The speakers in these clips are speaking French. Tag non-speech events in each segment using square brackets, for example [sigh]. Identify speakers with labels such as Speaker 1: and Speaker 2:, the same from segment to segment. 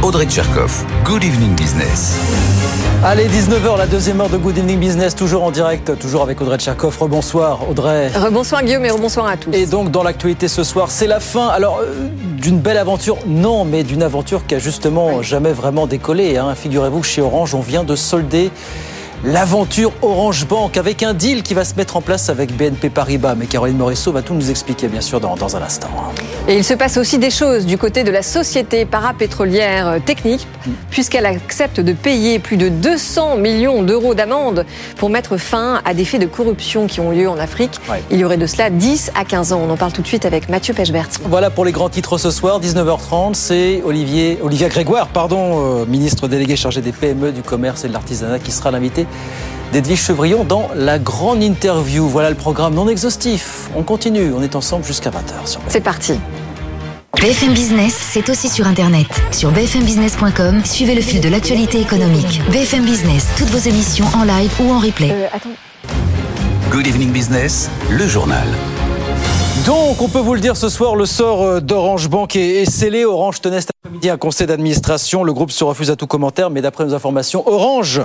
Speaker 1: Audrey Tcherkov. Good evening business.
Speaker 2: Allez, 19h, la deuxième heure de Good Evening Business, toujours en direct, toujours avec Audrey Tcherkov. Rebonsoir Audrey.
Speaker 3: Rebonsoir Guillaume et rebonsoir à tous.
Speaker 2: Et donc dans l'actualité ce soir, c'est la fin. Alors euh, d'une belle aventure, non, mais d'une aventure qui a justement jamais vraiment décollé. Hein. Figurez-vous que chez Orange, on vient de solder l'aventure Orange Bank avec un deal qui va se mettre en place avec BNP Paribas. Mais Caroline Morisseau va tout nous expliquer, bien sûr, dans, dans un instant.
Speaker 3: Et il se passe aussi des choses du côté de la société parapétrolière euh, technique, puisqu'elle accepte de payer plus de 200 millions d'euros d'amende pour mettre fin à des faits de corruption qui ont lieu en Afrique.
Speaker 2: Ouais.
Speaker 3: Il y aurait de cela 10 à 15 ans. On en parle tout de suite avec Mathieu Pechbert.
Speaker 2: Voilà pour les grands titres ce soir, 19h30, c'est Olivier, Olivia Grégoire, pardon, euh, ministre délégué chargé des PME, du commerce et de l'artisanat, qui sera l'invité d'Edwige Chevrillon dans la grande interview. Voilà le programme non exhaustif. On continue, on est ensemble jusqu'à 20h sur
Speaker 3: C'est parti.
Speaker 4: BFM Business, c'est aussi sur Internet. Sur bfmbusiness.com, suivez le fil de l'actualité économique. BFM Business, toutes vos émissions en live ou en replay.
Speaker 3: Euh, attends.
Speaker 1: Good evening business, le journal.
Speaker 2: Donc, on peut vous le dire ce soir, le sort euh, d'Orange Bank est, scellé. Orange tenait cet après-midi un conseil d'administration. Le groupe se refuse à tout commentaire, mais d'après nos informations, Orange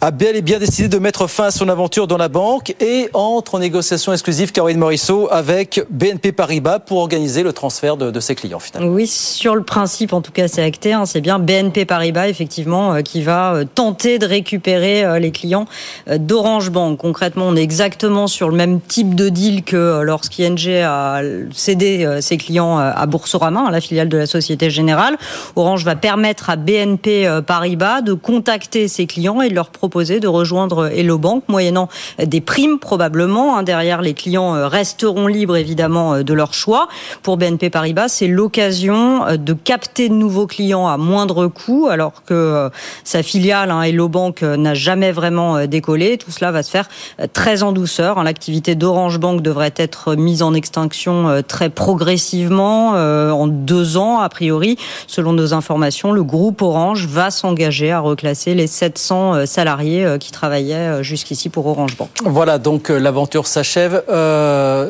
Speaker 2: a bel et bien décidé de mettre fin à son aventure dans la banque et entre en négociation exclusive, Caroline Morisseau, avec BNP Paribas pour organiser le transfert de, ses clients, finalement.
Speaker 5: Oui, sur le principe, en tout cas, c'est acté. hein. c'est bien BNP Paribas, effectivement, euh, qui va euh, tenter de récupérer les clients d'Orange Bank. Concrètement, on est exactement sur le même type de deal que lorsqu'ING a cédé euh, ses clients euh, à Boursorama, hein, la filiale de la Société Générale. Orange va permettre à BNP euh, Paribas de contacter ses clients et de leur proposer de rejoindre Hello Bank, moyennant des primes probablement. hein. Derrière, les clients resteront libres évidemment de leur choix. Pour BNP Paribas, c'est l'occasion de capter de nouveaux clients à moindre coût, alors que sa filiale, hein, Hello Bank, n'a jamais vraiment décollé. Tout cela va se faire très en douceur. L'activité d'Orange Bank devrait être mise en extinction euh, très progressivement, euh, en deux ans a priori. Selon nos informations, le groupe Orange va s'engager à reclasser les 700 euh, salariés qui travaillaient jusqu'ici pour Orange Bank.
Speaker 2: Voilà, donc l'aventure s'achève.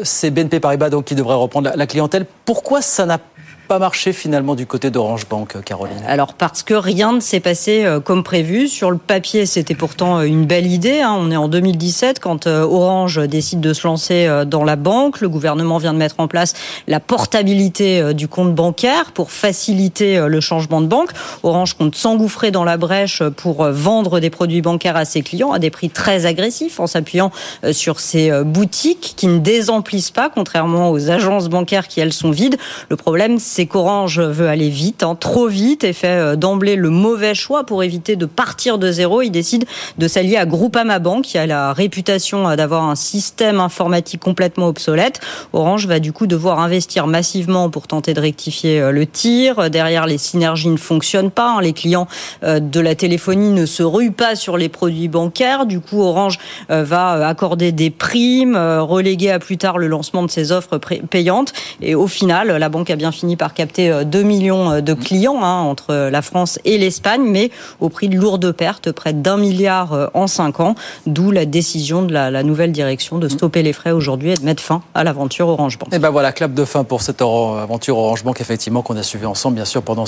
Speaker 2: C'est BNP Paribas donc qui devrait reprendre la clientèle. Pourquoi ça n'a pas marché finalement du côté d'Orange Bank, euh, Caroline?
Speaker 5: Alors parce que rien ne s'est passé euh, comme prévu. Sur le papier, c'était pourtant euh, une belle idée. hein. On est en 2017 quand Orange décide de se lancer dans la banque. Le gouvernement vient de mettre en place la portabilité du compte bancaire pour faciliter le changement de banque. Orange compte s'engouffrer dans la brèche pour vendre des produits bancaires à ses clients à des prix très agressifs en s'appuyant sur euh, boutiques qui ne désemplissent pas, contrairement aux agences bancaires qui elles sont vides. Le problème, c'est qu'Orange veut aller vite, hein, trop vite, et fait euh, d'emblée le mauvais choix pour éviter de partir de zéro. Il décide de s'allier à Groupama Bank, qui a la réputation euh, d'avoir un système informatique complètement obsolète. Orange va du coup devoir investir massivement pour tenter de rectifier euh, le tir. Derrière, les synergies ne fonctionnent pas. hein. Les clients de la téléphonie ne se ruent pas sur les produits bancaires. Du coup, Orange va accorder des primes, reléguer à plus tard le lancement de ses offres payantes. Et au final, la banque a bien fini par capter euh, 2 millions euh, de clients hein, entre la France et l'Espagne, mais au prix de lourdes pertes, près d'un milliard euh, en 5 ans, d'où la décision de la, nouvelle direction de stopper les frais aujourd'hui et de mettre fin à l'aventure Orange Bank.
Speaker 2: Et ben voilà, clap de fin pour cette aventure Orange Bank, effectivement, qu'on a suivi ensemble, bien sûr, pendant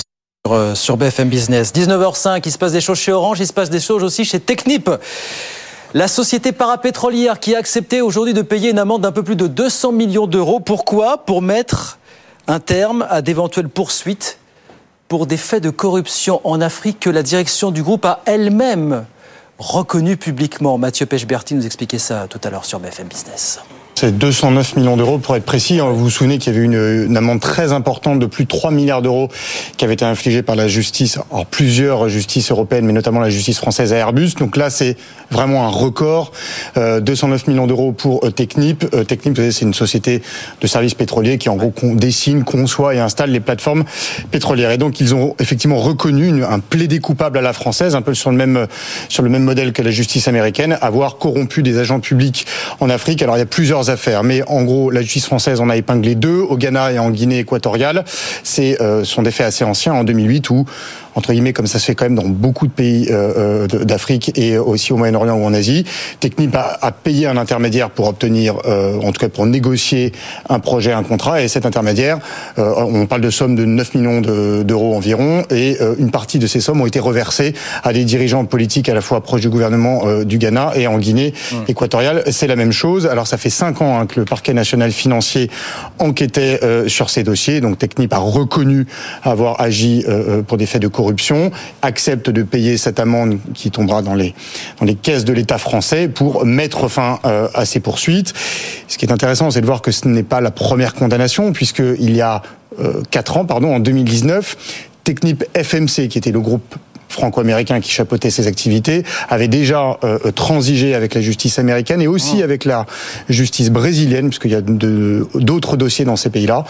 Speaker 2: euh, sur BFM Business. 19h05, il se passe des choses chez Orange, il se passe des choses aussi chez Technip. La société parapétrolière qui a accepté aujourd'hui de payer une amende d'un peu plus de 200 millions d'euros. Pourquoi? Pour mettre un terme à d'éventuelles poursuites pour des faits de corruption en Afrique que la direction du groupe a elle-même reconnu publiquement. Mathieu Pechberti nous expliquait ça tout à l'heure sur BFM Business.
Speaker 6: C'est 209 millions d'euros pour être précis. Vous vous souvenez qu'il y avait une, une amende très importante de plus de 3 milliards d'euros qui avait été infligée par la justice, alors plusieurs justices européennes, mais notamment la justice française à Airbus. Donc là, c'est vraiment un record. Euh, 209 millions d'euros pour euh, Technip. Euh, Technip, c'est une société de services pétroliers qui, en gros, dessine, conçoit et installe les plateformes pétrolières. Et donc, ils ont effectivement reconnu un plaidé coupable à la française, un peu sur le même sur le même modèle que la justice américaine, avoir corrompu des agents publics en Afrique. Alors, il y a plusieurs affaires, mais en gros, la justice française en a épinglé deux, au Ghana et en Guinée équatoriale. C'est euh, sont des faits assez anciens, en 2008, où entre guillemets, comme ça se fait quand même dans beaucoup de pays euh, euh d'Afrique et aussi au Moyen-Orient ou en Asie. Technip a, a, payé un intermédiaire pour obtenir, euh, en tout cas pour négocier un projet, un contrat, et cet intermédiaire, euh, on parle de sommes de 9 millions d'euros environ, et euh, une partie de ces sommes ont été reversées à des dirigeants politiques à la fois proches du gouvernement euh, du Ghana et en Guinée mmh. équatoriale. C'est la même chose. Alors ça fait cinq ans hein, que le parquet national financier enquêtait sur ces dossiers, donc Technip a reconnu avoir agi pour des faits de corruption corruption, accepte de payer cette amende qui tombera dans les, dans les caisses de l'État français pour mettre fin euh, à ces poursuites. Ce qui est intéressant, c'est de voir que ce n'est pas la première condamnation, puisqu'il y a euh, quatre ans, pardon, en 2019, Technip FMC, qui était le groupe franco-américain qui chapeautait ces activités avait déjà euh, transigé avec la justice américaine et aussi oh. avec la justice brésilienne, puisqu'il y a d'autres dossiers dans ces pays-là,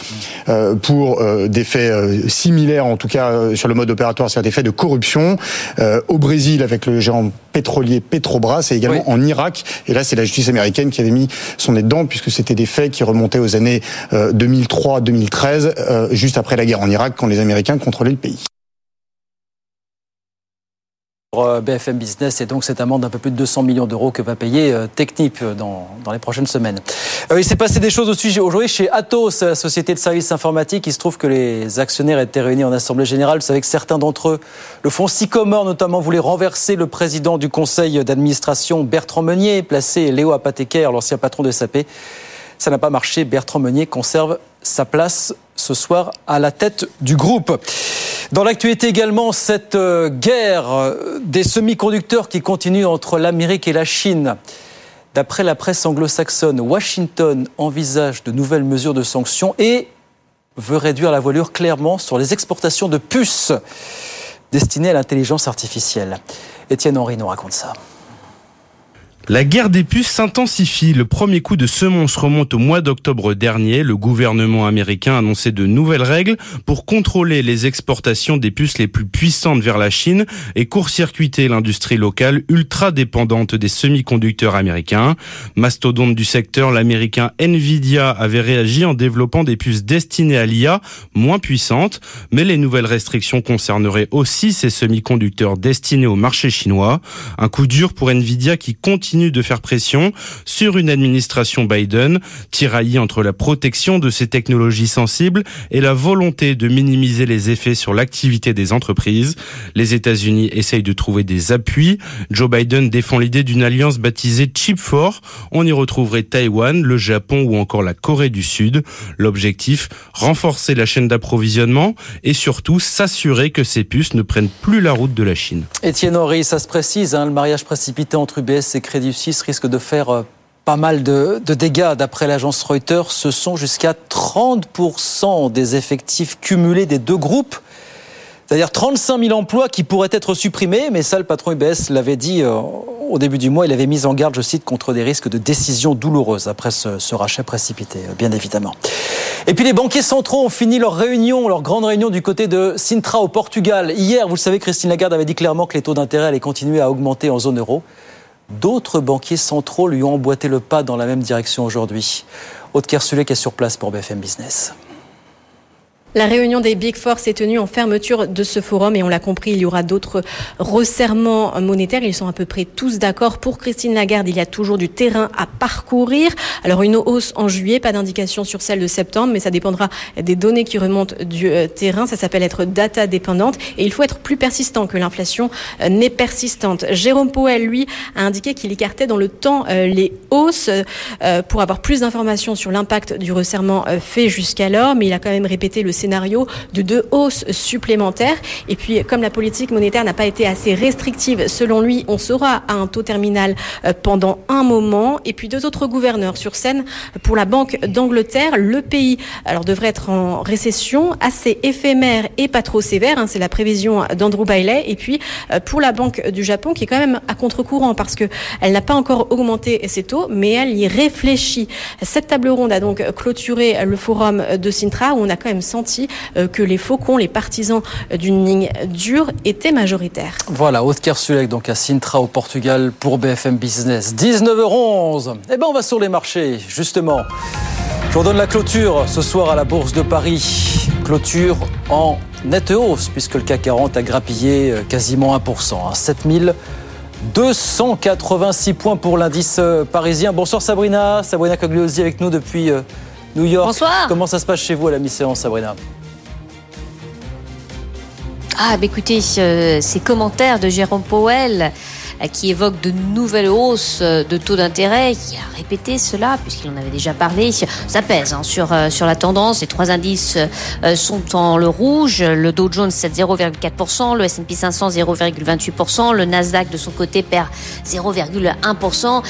Speaker 6: euh, pour euh, des faits euh, similaires, en tout cas euh, sur le mode opératoire, c'est-à-dire des faits de corruption. Euh, au Brésil, avec le géant pétrolier Petrobras, et également oui. en Irak. Et là, c'est la justice américaine qui avait mis son nez dedans, puisque c'était des faits qui remontaient aux années 2003-2013, juste après la guerre en Irak, quand les Américains contrôlaient le pays.
Speaker 2: Euh, BFM Business et donc cette amende d'un peu plus de 200 millions d'euros que va payer euh, Technip dans, dans les prochaines semaines. Euh, il s'est passé des choses aussi aujourd'hui chez Atos, la société de services informatiques. Il se trouve que les actionnaires étaient réunis en assemblée générale. Vous savez que certains d'entre eux, le fonds Sycomore notamment, voulait renverser le président du conseil d'administration Bertrand Meunier, placer Léo Apotheker, l'ancien patron de SAP. Ça n'a pas marché. Bertrand Meunier conserve sa place ce soir à la tête du groupe. Dans l'actualité également, cette euh, guerre euh, des semi-conducteurs qui continue entre l'Amérique et la Chine. D'après la presse anglo-saxonne, Washington envisage de nouvelles mesures de sanctions et veut réduire la voilure clairement sur les exportations de puces destinées à l'intelligence artificielle. Étienne Henry nous raconte ça.
Speaker 7: La guerre des puces s'intensifie. Le premier coup de semonce remonte au mois d'octobre dernier. Le gouvernement américain a annoncé de nouvelles règles pour contrôler les exportations des puces les plus puissantes vers la Chine et court-circuiter l'industrie locale ultra dépendante des semi-conducteurs américains. Mastodonte du secteur, l'américain Nvidia avait réagi en développant des puces destinées à l'IA moins puissantes, mais les nouvelles restrictions concerneraient aussi ces semi-conducteurs destinés au marché chinois. Un coup dur pour Nvidia qui continue de faire pression sur une administration Biden, tiraillée entre la protection de ces technologies sensibles et la volonté de minimiser les effets sur l'activité des entreprises. Les États-Unis essayent de trouver des appuis. Joe Biden défend l'idée d'une alliance baptisée Chip 4. On y retrouverait Taïwan, le Japon ou encore la Corée du Sud. L'objectif, renforcer la chaîne d'approvisionnement et surtout s'assurer que ces puces ne prennent plus la route de la Chine.
Speaker 2: Étienne Henry, ça se précise, hein, le mariage précipité entre UBS et Crédit Risque de faire euh, pas mal de, de dégâts. D'après l'agence Reuters, ce sont jusqu'à 30% des effectifs cumulés des deux groupes. C'est-à-dire 35 000 emplois qui pourraient être supprimés, mais ça, le patron UBS l'avait dit euh, au début du mois. Il avait mis en garde, je cite, contre des risques de décisions douloureuses après ce, ce rachat précipité, euh, bien évidemment. Et puis les banquiers centraux ont fini leur réunion, leur grande réunion du côté de Sintra au Portugal. Hier, vous le savez, Christine Lagarde avait dit clairement que les taux d'intérêt allaient continuer à augmenter en zone euro. D'autres banquiers centraux lui ont emboîté le pas dans la même direction aujourd'hui. Aude Kersulek est sur place pour BFM Business.
Speaker 8: La réunion des Big Four s'est tenue en fermeture de ce forum et on l'a compris, il y aura d'autres resserrements monétaires. Ils sont à peu près tous d'accord. Pour Christine Lagarde, il y a toujours du terrain à parcourir. Alors une hausse en juillet, pas d'indication sur celle de septembre, mais ça dépendra des données qui remontent du euh, terrain. Ça s'appelle être data dépendante et il faut être plus persistant que l'inflation euh, n'est persistante. Jérôme Powell, lui, a indiqué qu'il écartait dans le temps euh, les hausses pour avoir plus d'informations sur l'impact du resserrement fait jusqu'alors, mais il a quand même répété le scénario de deux hausses supplémentaires. Et puis, comme la politique monétaire n'a pas été assez restrictive, selon lui, on sera à un taux terminal euh, pendant un moment. Et puis, deux autres gouverneurs sur scène pour la Banque d'Angleterre. Le pays, alors, devrait être en récession assez éphémère et pas trop sévère. Hein, C'est la prévision d'Andrew Bailey. Et puis, euh, pour la Banque du Japon, qui est quand même à contre-courant parce que elle n'a pas encore augmenté ses taux, mais elle y réfléchit. Cette table ronde a donc clôturé le forum de Sintra où on a quand même senti senti que les faucons, les partisans d'une ligne dure, étaient majoritaires.
Speaker 2: Voilà, Aude Kersulek, donc à Sintra au Portugal pour BFM Business. 19h11. Eh ben, on va sur les marchés, justement. Je vous donne la clôture ce soir à la Bourse de Paris. Clôture en nette hausse, puisque le CAC 40 a grappillé quasiment 1%, à 7286 points pour l'indice parisien. Bonsoir Sabrina, Sabrina Cagliosi avec nous depuis New York.
Speaker 3: Bonsoir.
Speaker 2: Comment ça se passe chez vous à la mi-séance, Sabrina
Speaker 9: Ah, bah écoutez, euh, ces commentaires de Jérôme Powell qui évoque de nouvelles hausses euh, de taux d'intérêt, qui a répété cela puisqu'il en avait déjà parlé. Ça pèse hein, sur sur la tendance. Les trois indices sont en le rouge. Le Dow Jones 7 0,4%, le S&P 500 0,28%, le Nasdaq de son côté perd 0,1%.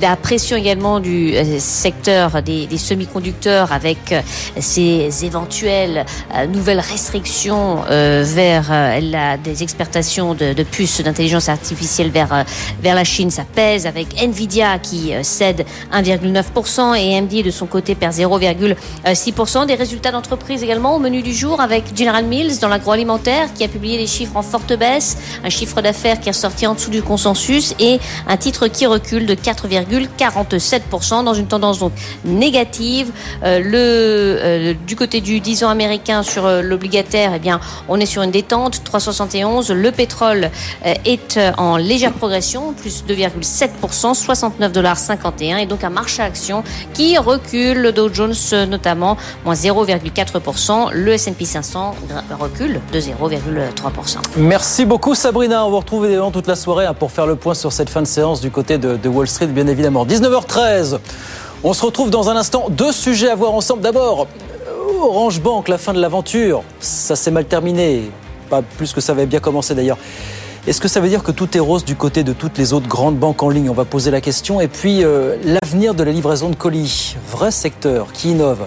Speaker 9: La pression également du secteur des, des semi-conducteurs avec ces éventuelles nouvelles restrictions vers la, des exportations de, de puces d'intelligence artificielle vers, euh, vers la Chine, ça pèse avec Nvidia qui euh, cède 1,9% et AMD de son côté perd 0,6%. Des résultats d'entreprise également au menu du jour avec General Mills dans l'agroalimentaire qui a publié des chiffres en forte baisse, un chiffre d'affaires qui est sorti en dessous du consensus et un titre qui recule de 4,47% dans une tendance donc négative. Euh, le du côté du 10 ans américain sur l'obligataire, eh bien, on est sur une détente 3,71. Le pétrole est en légère progression, plus 2,7%, 69 dollars 51 et donc un marché action qui recule. Le Dow Jones notamment moins 0,4%. Le S&P 500 recule de 0,3%.
Speaker 2: Merci beaucoup Sabrina. On vous retrouve évidemment toute la soirée hein, pour faire le point sur cette fin de séance du côté de, de Wall Street, bien évidemment. 19h13. On se retrouve dans un instant. Deux sujets à voir ensemble. D'abord, Orange Bank, la fin de l'aventure. Ça s'est mal terminé. Pas plus que ça avait bien commencé d'ailleurs. Est-ce que ça veut dire que tout est rose du côté de toutes les autres grandes banques en ligne On va poser la question. Et puis, euh, l'avenir de la livraison de colis, vrai secteur qui innove.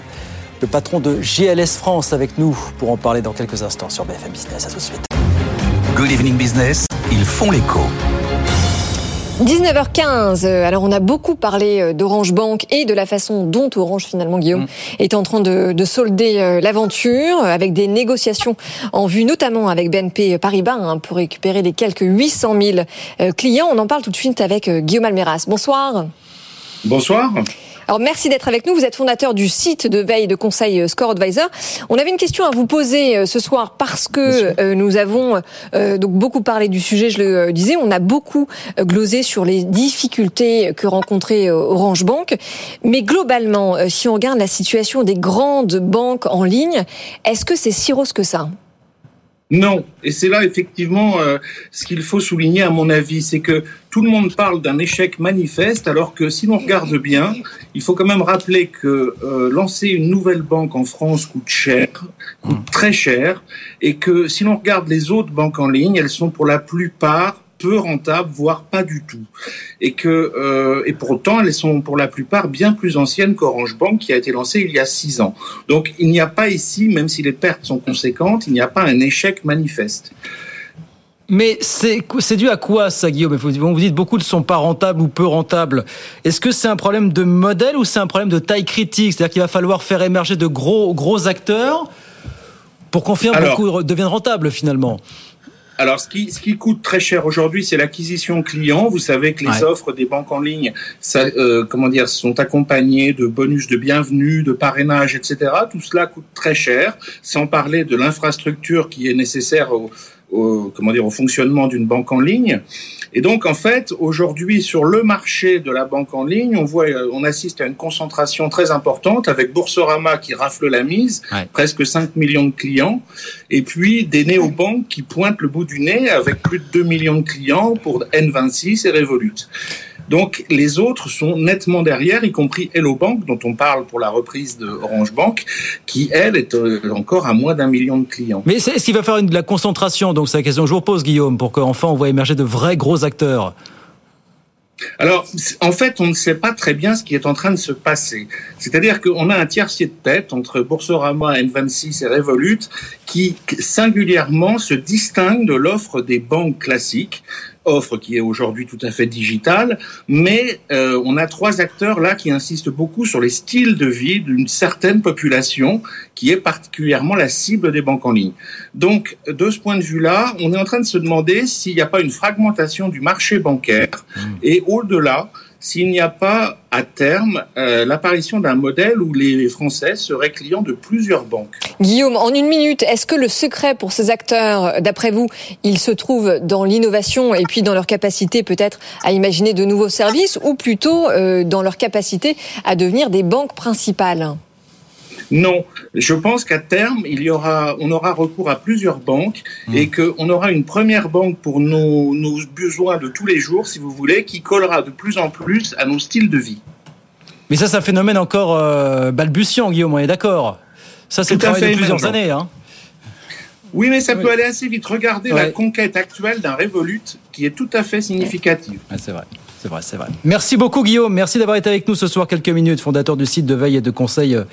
Speaker 2: Le patron de GLS France avec nous pour en parler dans quelques instants sur BFM Business. À tout de suite.
Speaker 1: Good Evening Business, ils font l'écho.
Speaker 3: 19h15. Alors on a beaucoup parlé euh, d'Orange Bank et de la façon dont Orange finalement Guillaume mmh. est en train de, de solder euh, l'aventure avec des négociations en vue notamment avec BNP Paribas hein, pour récupérer les quelques 800 000 clients. On en parle tout de suite avec Guillaume Almeras. Bonsoir.
Speaker 10: Bonsoir.
Speaker 3: Alors merci d'être avec nous. Vous êtes fondateur du site de veille de conseil euh, Score Advisor. On avait une question à vous poser euh, ce soir parce que euh, nous avons donc beaucoup parlé du sujet. Je le disais, on a beaucoup glosé sur les difficultés que rencontrait Orange Bank. Mais globalement, si on regarde la situation des grandes banques en ligne, est-ce que c'est si rose que ça?
Speaker 10: Non, et c'est là effectivement euh, ce qu'il faut souligner à mon avis, c'est que tout le monde parle d'un échec manifeste, alors que si l'on regarde bien, il faut quand même rappeler que euh, lancer une nouvelle banque en France coûte cher, coûte très cher, et que si l'on regarde les autres banques en ligne, elles sont pour la plupart peu rentables, voire pas du tout. Et que euh, et pourtant elles sont pour la plupart bien plus anciennes qu'Orange Bank qui a été lancée il y a six ans. Donc il n'y a pas ici, même si les pertes sont conséquentes, il n'y a pas un échec manifeste.
Speaker 2: Mais c'est dû à quoi ça, Guillaume? Vous dites beaucoup ne sont pas rentables ou peu rentables. Est-ce que c'est un problème de modèle ou c'est un problème de taille critique? C'est-à-dire qu'il va falloir faire émerger de gros gros acteurs pour qu'en beaucoup deviennent rentables finalement
Speaker 10: alors, ce qui, ce qui coûte très cher aujourd'hui, c'est l'acquisition client. Vous savez que les offres des banques en ligne, ça, euh, comment dire, sont accompagnées de bonus de bienvenue, de parrainage, etc. Tout cela coûte très cher, sans parler de l'infrastructure qui est nécessaire au, au, comment dire, au fonctionnement d'une banque en ligne. Et donc, en fait, aujourd'hui, sur le marché de la banque en ligne, on voit, on assiste à une concentration très importante avec Boursorama qui rafle la mise, presque 5 millions de clients, et puis des néobanques qui pointent le bout du nez avec plus de 2 millions de clients pour N26 et Revolut. Donc les autres sont nettement derrière, y compris Hello Bank, dont on parle pour la reprise de Orange Bank, qui elle est euh, encore à moins d'un million de clients.
Speaker 2: Mais est-ce qu'il va faire une, de la concentration? Donc c'est la question que je vous pose, Guillaume, pour qu'enfin on voit émerger de vrais gros acteurs.
Speaker 10: Alors, en fait, on ne sait pas très bien ce qui est en train de se passer. C'est-à-dire qu'on a un tiercier de tête entre Boursorama, N26 et Revolut qui singulièrement se distingue de l'offre des banques classiques offre qui est aujourd'hui tout à fait digitale, mais euh, on a trois acteurs là qui insistent beaucoup sur les styles de vie d'une certaine population qui est particulièrement la cible des banques en ligne. Donc, de ce point de vue-là, on est en train de se demander s'il n'y a pas une fragmentation du marché bancaire
Speaker 2: Mmh.
Speaker 10: et au-delà, s'il n'y a pas à terme euh, l'apparition d'un modèle où les Français seraient clients de plusieurs banques.
Speaker 3: Guillaume, en une minute, est-ce que le secret pour ces acteurs, d'après vous, il se trouve dans l'innovation et puis dans leur capacité peut-être à imaginer de nouveaux services ou plutôt euh, dans leur capacité à devenir des banques principales?
Speaker 10: Non, je pense qu'à terme, il y aura, on aura recours à plusieurs banques et qu'on aura une première banque pour nos, nos besoins de tous les jours, si vous voulez, qui collera de plus en plus à nos styles de vie.
Speaker 2: Mais ça, c'est un phénomène encore euh, balbutiant, Guillaume, on est d'accord Ça, c'est le travail de
Speaker 10: fait,
Speaker 2: plusieurs années. Hein.
Speaker 10: Oui, mais ça peut aller assez vite. Regardez la conquête actuelle d'un Revolut qui est tout à fait significative.
Speaker 2: c'est vrai. C'est vrai, c'est vrai. Merci beaucoup Guillaume, merci d'avoir été avec nous ce soir quelques minutes, fondateur du site de veille et de conseil euh,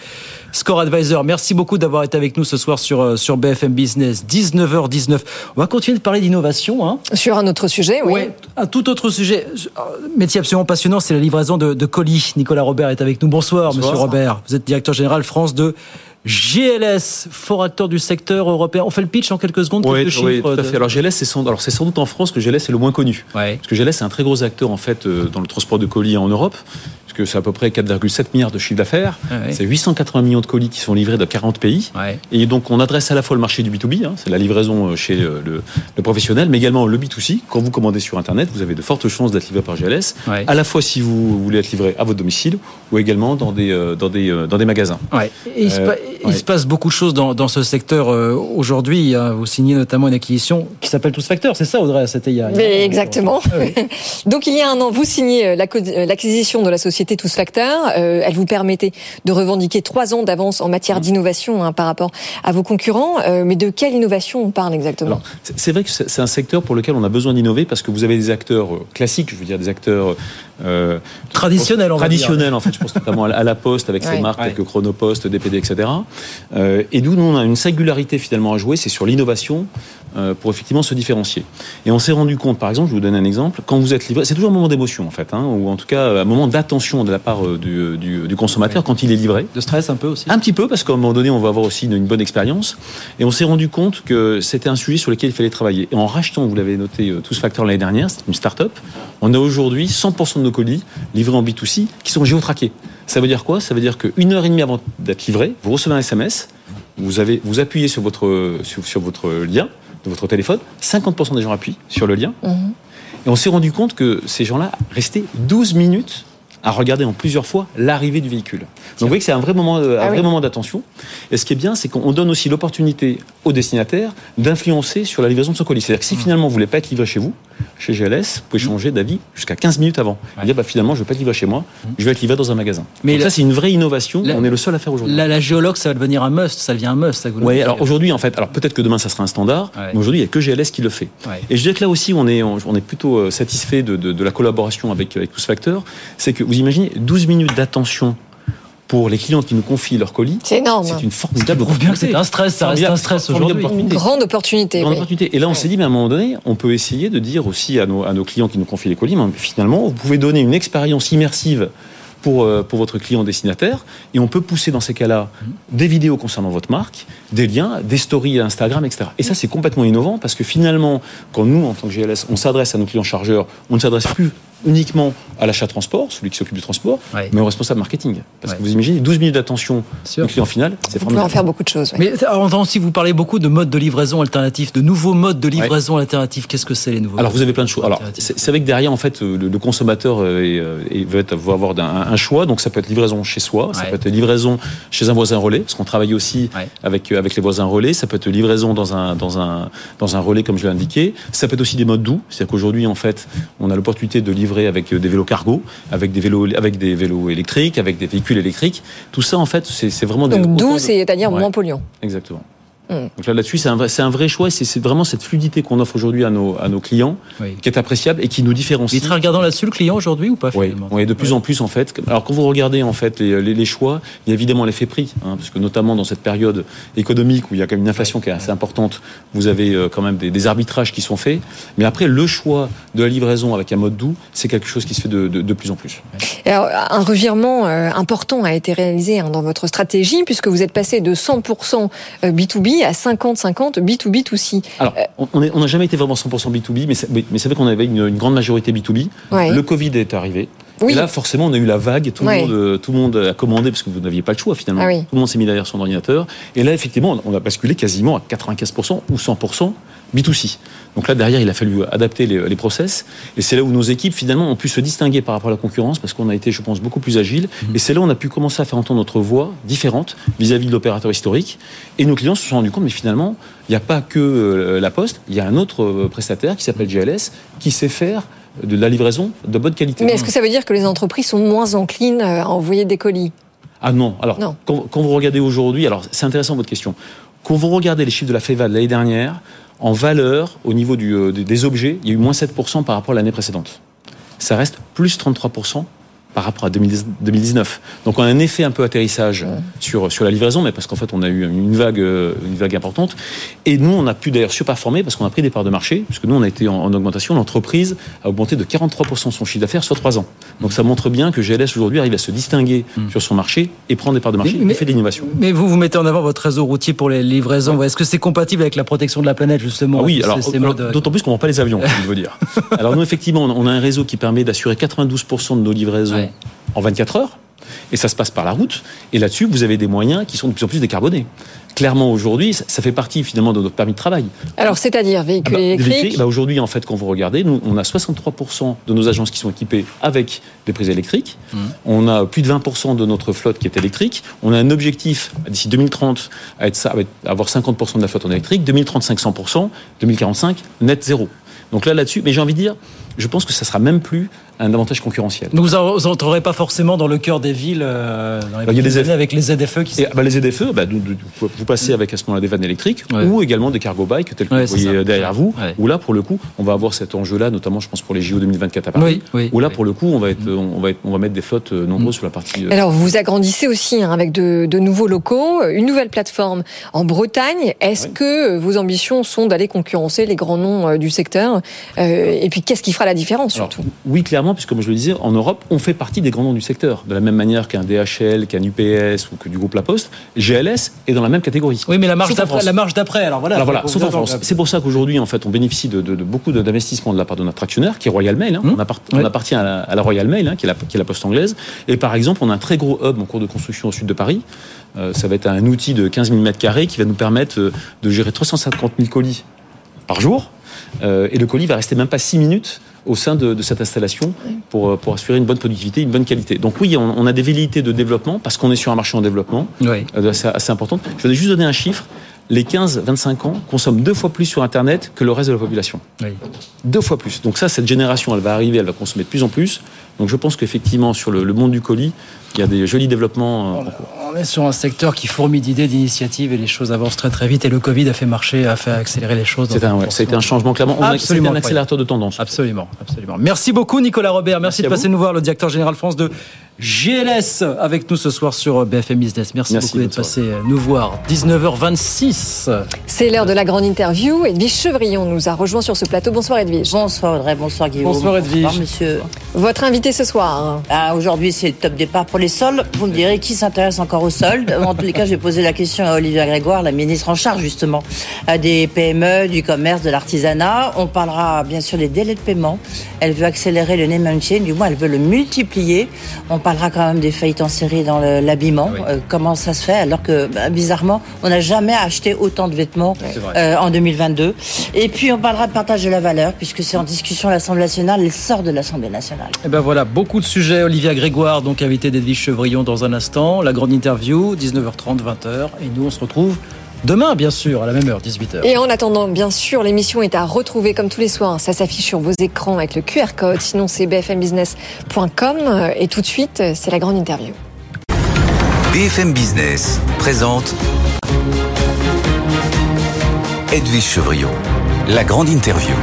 Speaker 2: Score Advisor. Merci beaucoup d'avoir été avec nous ce soir sur, euh, sur BFM Business, 19h19. On va continuer de parler d'innovation. Hein.
Speaker 3: Sur un autre sujet, oui.
Speaker 2: Ouais, un tout autre sujet. Euh, Métier absolument passionnant, c'est la livraison de, de colis. Nicolas Robert est avec nous. Bonsoir,
Speaker 11: Bonsoir.
Speaker 2: monsieur Robert. Vous êtes directeur général France de GLS, fort acteur du secteur européen. On fait le pitch en quelques secondes,
Speaker 11: Oui,
Speaker 2: quelques
Speaker 11: oui, tout à
Speaker 2: de-
Speaker 11: fait. Alors GLS, c'est sans, alors c'est sans doute en France que GLS est le moins connu. Parce que GLS est un très gros acteur en fait euh, dans le transport de colis en Europe, puisque c'est à peu près 4,7 milliards de chiffre d'affaires.
Speaker 2: Ah.
Speaker 11: C'est 880 millions de colis qui sont livrés de 40 pays. Et donc on adresse à la fois le marché du B2B, hein, c'est la livraison euh, chez euh, le, le professionnel, mais également le B2C. Quand vous commandez sur Internet, vous avez de fortes chances d'être livré par GLS,
Speaker 2: Ouais.
Speaker 11: à la fois si vous voulez être livré à votre domicile ou également dans des, euh, dans des, euh, dans des magasins.
Speaker 2: Ouais. Et il, se
Speaker 11: Euh,
Speaker 2: il passe beaucoup de choses dans, dans ce secteur euh, aujourd'hui. hein. Vous signez notamment une acquisition qui s'appelle Tous Facteurs, c'est ça Audrey C'était il y a-
Speaker 3: exactement. [laughs] Donc il y a un an, vous signez l'acquisition de la société Tous Facteurs. Euh, elle vous permettait de revendiquer trois ans d'avance en matière d'innovation hein, par rapport à vos concurrents. Euh, mais de quelle innovation on parle exactement?
Speaker 11: C'est vrai que c'est c'est un secteur pour lequel on a besoin d'innover parce que vous avez des acteurs euh, classiques, je veux dire des acteurs euh,
Speaker 2: Traditionnels, on va
Speaker 11: traditionnels
Speaker 2: dire.
Speaker 11: en fait. Je pense notamment à la- Poste avec ses marques
Speaker 2: Ouais.
Speaker 11: telles que Chronopost, DPD, etc. Euh, et d'où nous on a une singularité finalement à jouer, c'est sur l'innovation euh, pour effectivement se différencier. Et on s'est rendu compte, par exemple, je vous donne un exemple, quand vous êtes livré, c'est toujours un moment d'émotion en fait, hein, ou en tout cas un moment d'attention de la part euh, du, du- du consommateur quand il est livré.
Speaker 2: De stress un peu aussi.
Speaker 11: Un petit peu, parce qu'à un moment donné, on va avoir aussi une, une bonne expérience. Et on s'est rendu compte que c'était un sujet sur lequel il fallait travailler. Et en rachetant, vous l'avez noté, euh, Tous Facteurs l'année dernière, c'est une start-up, on a aujourd'hui 100% de nos colis livrés en B2C qui sont géotraqués. Ça veut dire quoi? Ça veut dire qu'une heure et demie avant d'être livré, vous recevez un SMS, vous, avez, vous appuyez sur votre, sur, sur votre lien de votre téléphone, 50% des gens appuient sur le lien, et on s'est rendu compte que ces gens-là restaient 12 minutes à regarder en plusieurs fois l'arrivée du véhicule. Donc vous voyez que c'est un vrai moment, un
Speaker 3: Ah
Speaker 11: vrai
Speaker 3: oui.
Speaker 11: moment d'attention. Et ce qui est bien, c'est qu'on donne aussi l'opportunité au destinataire d'influencer sur la livraison de son colis. C'est-à-dire que si finalement vous voulez pas être livré chez vous, chez GLS, vous pouvez changer d'avis jusqu'à 15 minutes avant. Et dire bah, finalement je vais pas être livré chez moi, je vais être livré dans un magasin.
Speaker 2: Mais
Speaker 11: Donc
Speaker 2: la-
Speaker 11: ça c'est une vraie innovation.
Speaker 2: la-
Speaker 11: on est le seul à faire aujourd'hui.
Speaker 2: La, la géologue, ça va devenir un must, ça devient un must.
Speaker 11: Oui, alors aujourd'hui, en fait, alors peut-être que demain ça sera un standard,
Speaker 2: Ouais.
Speaker 11: mais aujourd'hui il n'y a que GLS qui le fait.
Speaker 2: Ouais.
Speaker 11: Et je dirais que là aussi, on est, on est plutôt euh, satisfait de, de- de la collaboration avec, avec Tous Facteurs. C'est que vous imaginez 12 minutes d'attention pour les clients qui nous confient leur colis.
Speaker 3: C'est énorme.
Speaker 11: C'est une formidable
Speaker 2: prouve bien que
Speaker 11: opportunité.
Speaker 2: c'est un stress, ça reste un stress aujourd'hui.
Speaker 3: Une
Speaker 11: opportunité.
Speaker 3: grande opportunité.
Speaker 11: Grande
Speaker 3: oui.
Speaker 11: opportunité. Et là, on s'est dit, mais à un moment donné, on peut essayer de dire aussi à nos, à nos clients qui nous confient les colis, mais finalement, vous pouvez donner une expérience immersive pour, euh, pour votre client destinataire, et on peut pousser dans ces cas-là des vidéos concernant votre marque, des liens, des stories Instagram, etc. Et ça, c'est complètement innovant, parce que finalement, quand nous, en tant que GLS, on s'adresse à nos clients chargeurs, on ne s'adresse plus uniquement à l'achat transport, celui qui s'occupe du transport,
Speaker 2: Ouais.
Speaker 11: mais au responsable marketing. Parce
Speaker 2: Ouais.
Speaker 11: que vous imaginez, 12 minutes d'attention du client final, c'est
Speaker 3: On peut en
Speaker 11: formidable.
Speaker 3: faire beaucoup de choses. oui.
Speaker 2: Mais on entend aussi vous parler beaucoup de modes de livraison alternatifs, de nouveaux modes de livraison alternatifs. Qu'est-ce que c'est les nouveaux
Speaker 11: Alors vous avez plein de choix. Alors c'est vrai que derrière en fait euh, le, le consommateur euh, est, euh, est- être- va avoir un, un choix. Donc ça peut être livraison chez soi, ça
Speaker 2: Ouais.
Speaker 11: peut être livraison chez un voisin relais, parce qu'on travaille aussi
Speaker 2: Ouais.
Speaker 11: avec avec les voisins relais. Ça peut être livraison dans un dans un dans un relais comme je l'ai indiqué. Ça peut être aussi des modes doux. C'est-à-dire qu'aujourd'hui en fait on a l'opportunité de livrer avec euh, des vélos cargo, avec des vélos avec des vélos électriques, avec des véhicules électriques. Tout ça en fait c'est vraiment des
Speaker 3: Donc doux,
Speaker 11: de-
Speaker 3: c'est-à-dire
Speaker 11: Ouais.
Speaker 3: moins polluant.
Speaker 11: Exactement. Donc là, là-dessus, c'est un, vrai, c'est un vrai choix. C'est, c'est vraiment cette fluidité qu'on offre aujourd'hui à nos, à nos clients
Speaker 2: Oui.
Speaker 11: qui est appréciable et qui nous différencie.
Speaker 2: Il est très regardant là-dessus, le client, aujourd'hui, ou pas
Speaker 11: Oui, oui, de plus en plus en fait. Alors quand vous regardez en fait les, les- les choix, il y a évidemment l'effet prix, hein, parce que notamment dans cette période économique où il y a quand même une inflation qui est assez importante, vous avez euh, quand même des, des arbitrages qui sont faits. Mais après, le choix de la livraison avec un mode doux, c'est quelque chose qui se fait de, de- de plus en plus.
Speaker 3: Alors, un revirement euh, important a été réalisé hein, dans votre stratégie, puisque vous êtes passé de 100% B2B à 50-50 B2B2C.
Speaker 11: Alors, on- on n'a jamais été vraiment 100% B2B, mais c'est mais- mais c'est vrai qu'on avait une, une grande majorité B2B.
Speaker 3: Ouais.
Speaker 11: Le Covid est arrivé.
Speaker 3: Oui.
Speaker 11: Et là, forcément, on a eu la vague. Tout,
Speaker 3: Ouais.
Speaker 11: le, monde, euh, tout le monde a commandé parce que vous n'aviez pas le choix finalement.
Speaker 3: Ah oui.
Speaker 11: Tout le monde s'est mis derrière son ordinateur. Et là, effectivement, on a basculé quasiment à 95% ou 100% B2C. Donc là, derrière, il a fallu adapter les, les process. Et c'est là où nos équipes, finalement, ont pu se distinguer par rapport à la concurrence parce qu'on a été, je pense, beaucoup plus agile.
Speaker 3: Mhm.
Speaker 11: Et c'est là où on a pu commencer à faire entendre notre voix différente vis-à-vis de l'opérateur historique. Et nos clients se sont rendus compte, mais finalement, il n'y a pas que euh, la Poste, il y a un autre euh, prestataire qui s'appelle GLS qui sait faire de la livraison de bonne qualité.
Speaker 3: Mais est-ce que ça veut dire que les entreprises sont moins enclines à envoyer des colis?
Speaker 11: Ah non. Alors,
Speaker 3: Non.
Speaker 11: Quand, quand vous regardez aujourd'hui, alors c'est intéressant votre question. Quand vous regardez les chiffres de la FEVA de l'année dernière, en valeur, au niveau euh, des objets, il y a eu moins 7% par rapport à l'année précédente. Ça reste plus 33% par rapport à 2010 2019. Donc on a un effet un peu atterrissage sur, sur la livraison, mais parce qu'en fait on a eu une vague, euh, une vague importante. Et nous, on a pu d'ailleurs surperformer parce qu'on a pris des parts de marché, puisque nous on a été en, en augmentation. L'entreprise a augmenté de 43% son chiffre d'affaires sur 3 ans. Donc ça montre bien que GLS aujourd'hui arrive à se distinguer sur son marché et prendre des parts de marché
Speaker 2: Mais-
Speaker 11: et fait de l'innovation.
Speaker 2: Mais vous, vous mettez en avant votre réseau routier pour les livraisons. Est-ce que c'est compatible avec la protection de la planète, justement?
Speaker 11: Ah oui, alors d'autant plus qu'on vend pas les avions, [laughs] je veux dire. Alors nous effectivement, on a un réseau qui permet d'assurer 92% de nos livraisons
Speaker 2: Ouais.
Speaker 11: En 24 heures, et ça se passe par la route. Et là-dessus, vous avez des moyens qui sont de plus en plus décarbonés. Clairement, aujourd'hui, ça fait partie finalement de notre permis de travail.
Speaker 3: Alors, c'est-à-dire
Speaker 11: Ah
Speaker 3: véhicules
Speaker 11: bah,
Speaker 3: électriques
Speaker 11: véhicules, bah, Aujourd'hui, en fait, quand vous regardez, nous, on a 63% de nos agences qui sont équipées avec des prises électriques.
Speaker 3: Mmh.
Speaker 11: On a plus de 20% de notre flotte qui est électrique. On a un objectif d'ici 2030 à, être ça, à être- à avoir 50% de la flotte en électrique. 2035, 100%. 2045, net zéro. Donc là, là-dessus, mais j'ai envie de dire, je pense que ça sera même plus un avantage concurrentiel.
Speaker 2: Donc vous n'entrerez pas forcément dans le cœur des villes euh, dans les
Speaker 11: Bah, il y a des F-
Speaker 2: avec les ZFE qui
Speaker 11: Et, bah, les ZFE, bah, vous passez avec à ce moment-là des vannes électriques
Speaker 2: Ouais.
Speaker 11: ou également des cargo bikes tels que
Speaker 2: Ouais,
Speaker 11: vous voyez
Speaker 2: ça.
Speaker 11: derrière vous.
Speaker 2: Ouais.
Speaker 11: Où là, pour le coup, on va avoir cet enjeu-là, notamment, je pense, pour les JO 2024 à Paris.
Speaker 2: Oui, oui.
Speaker 11: Où là, pour le coup, on va, être, on, va être, on va mettre des flottes euh, nombreuses sur la partie. euh,
Speaker 3: Alors, vous agrandissez aussi hein, avec de, de nouveaux locaux, une nouvelle plateforme en Bretagne. Est-ce que vos ambitions sont d'aller concurrencer les grands noms euh, du secteur Euh, Et puis, qu'est-ce qui fera la différence
Speaker 11: Alors,
Speaker 3: surtout
Speaker 11: oui, clairement, puisque comme je le disais, en Europe, on fait partie des grands noms du secteur. De la même manière qu'un DHL, qu'un UPS ou que du groupe La Poste, GLS est dans la même catégorie.
Speaker 2: Oui, mais la marge d'après,
Speaker 11: France.
Speaker 2: la marge d'après. Alors voilà.
Speaker 11: Alors voilà, sauf en France. C'est pour ça qu'aujourd'hui, en fait, on bénéficie de, de- de beaucoup d'investissements de la part de notre actionnaire, qui est Royal Mail. hein.
Speaker 2: Mmh.
Speaker 11: On, appart- on appartient à la, à la Royal Mail, hein, qui, est la, qui est la poste anglaise. Et par exemple, on a un très gros hub en cours de construction au sud de Paris. Euh, ça va être un outil de 15 000 m2 qui va nous permettre euh, de gérer 350 000 colis par jour. Euh, et le colis va rester même pas 6 minutes au sein de, de cette installation pour, euh, pour assurer une bonne productivité, une bonne qualité. Donc oui, on, on a des velléités de développement parce qu'on est sur un marché en développement
Speaker 2: Oui.
Speaker 11: euh, assez, assez importante. Je vais juste donner un chiffre. Les 15-25 ans consomment deux fois plus sur Internet que le reste de la population.
Speaker 2: Oui.
Speaker 11: Deux fois plus. Donc ça, cette génération, elle va arriver, elle va consommer de plus en plus. Donc je pense qu'effectivement, sur le, le monde du colis, il y a des jolis développements. euh, en cours.
Speaker 2: On est sur un secteur qui fourmille d'idées, d'initiatives et les choses avancent très très vite. Et le Covid a fait marcher, a fait accélérer les choses.
Speaker 11: C'est un, ouais, changement clairement. C'est
Speaker 2: Absolument
Speaker 11: un accélérateur de tendance.
Speaker 2: Absolument, absolument. Merci beaucoup Nicolas Robert. Merci,
Speaker 11: Merci
Speaker 2: de passer
Speaker 11: vous.
Speaker 2: nous voir, le directeur général France de GLS, avec nous ce soir sur BFM Business. Merci,
Speaker 11: Merci,
Speaker 2: beaucoup d'être passé nous voir. 19h26.
Speaker 3: C'est l'heure de la grande interview. Edwige Chevrillon nous a rejoint sur ce plateau. Bonsoir Edwige.
Speaker 12: Bonsoir Audrey, bonsoir Guillaume.
Speaker 2: Bonsoir, Edwige.
Speaker 12: Bonsoir monsieur.
Speaker 3: Votre invité ce soir.
Speaker 12: Ah, Aujourd'hui c'est le top départ pour les soldes. Vous me direz qui s'intéresse encore aux soldes. En tous les cas, je vais poser la question à Olivia Grégoire, la ministre en charge justement des PME, du commerce, de l'artisanat. On parlera bien sûr des délais de paiement. Elle veut accélérer le name and chain, du moins elle veut le multiplier. On parlera quand même des faillites en série dans le- l'habillement. Euh, comment ça se fait alors que bah, bizarrement on n'a jamais acheté autant de vêtements euh, en 2022. Et puis on parlera de partage de la valeur puisque c'est en discussion à l'Assemblée nationale. Elle sort de l'Assemblée nationale.
Speaker 2: Et ben voilà, beaucoup de sujets. Olivia Grégoire, donc invité d'Edwige Chevrillon dans un instant. La grande interview, 19h30, 20h. Et nous, on se retrouve demain, bien sûr, à la même heure, 18h.
Speaker 3: Et en attendant, bien sûr, l'émission est à retrouver comme tous les soirs. Ça s'affiche sur vos écrans avec le QR code. Sinon, c'est bfmbusiness.com. Et tout de suite, c'est la grande interview.
Speaker 1: BFM Business présente Edwige Chevrillon, la grande interview.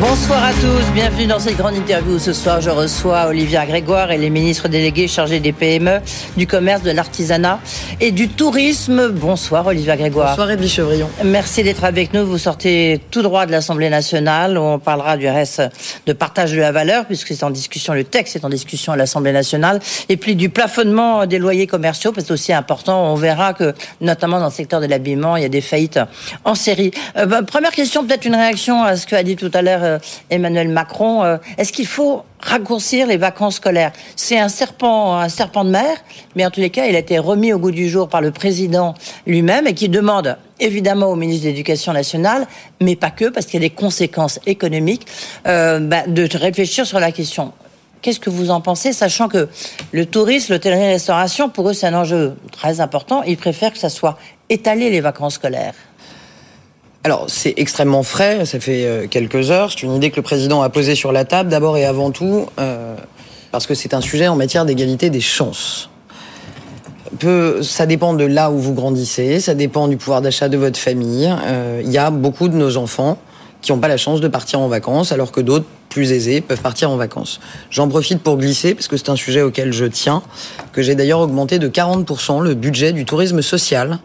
Speaker 12: Bonsoir à tous, bienvenue dans cette grande interview. Ce soir, je reçois Olivia Grégoire et les ministres délégués chargés des PME, du commerce, de l'artisanat et du tourisme. Bonsoir Olivia Grégoire.
Speaker 13: Bonsoir Edwige Chevrillon.
Speaker 12: Merci d'être avec nous. Vous sortez tout droit de l'Assemblée nationale où on parlera du reste de partage de la valeur puisque c'est en discussion, le texte est en discussion à l'Assemblée nationale et puis du plafonnement des loyers commerciaux parce que c'est aussi important. On verra que notamment dans le secteur de l'habillement, il y a des faillites en série. Euh, bah, première question, peut-être une réaction à ce qu'a dit tout à l'heure euh, Emmanuel Macron. Euh, est-ce qu'il faut raccourcir les vacances scolaires? C'est un serpent, un serpent de mer, mais en tous les cas, il a été remis au goût du jour par le président lui-même et qui demande évidemment au ministre de l'Éducation nationale, mais pas que, parce qu'il y a des conséquences économiques, euh, bah, de réfléchir sur la question. Qu'est-ce que vous en pensez, sachant que le tourisme, l'hôtellerie-restauration, pour eux, c'est un enjeu très important. Ils préfèrent que ça soit étalé les vacances scolaires.
Speaker 13: Alors, c'est extrêmement frais, ça fait euh, quelques heures. C'est une idée que le président a posée sur la table, d'abord et avant tout, euh, parce que c'est un sujet en matière d'égalité des chances. Peu, ça dépend de là où vous grandissez, ça dépend du pouvoir d'achat de votre famille. Euh, Il y a beaucoup de nos enfants qui n'ont pas la chance de partir en vacances, alors que d'autres, plus aisés, peuvent partir en vacances. J'en profite pour glisser, parce que c'est un sujet auquel je tiens, que j'ai d'ailleurs augmenté de 40% le budget du tourisme social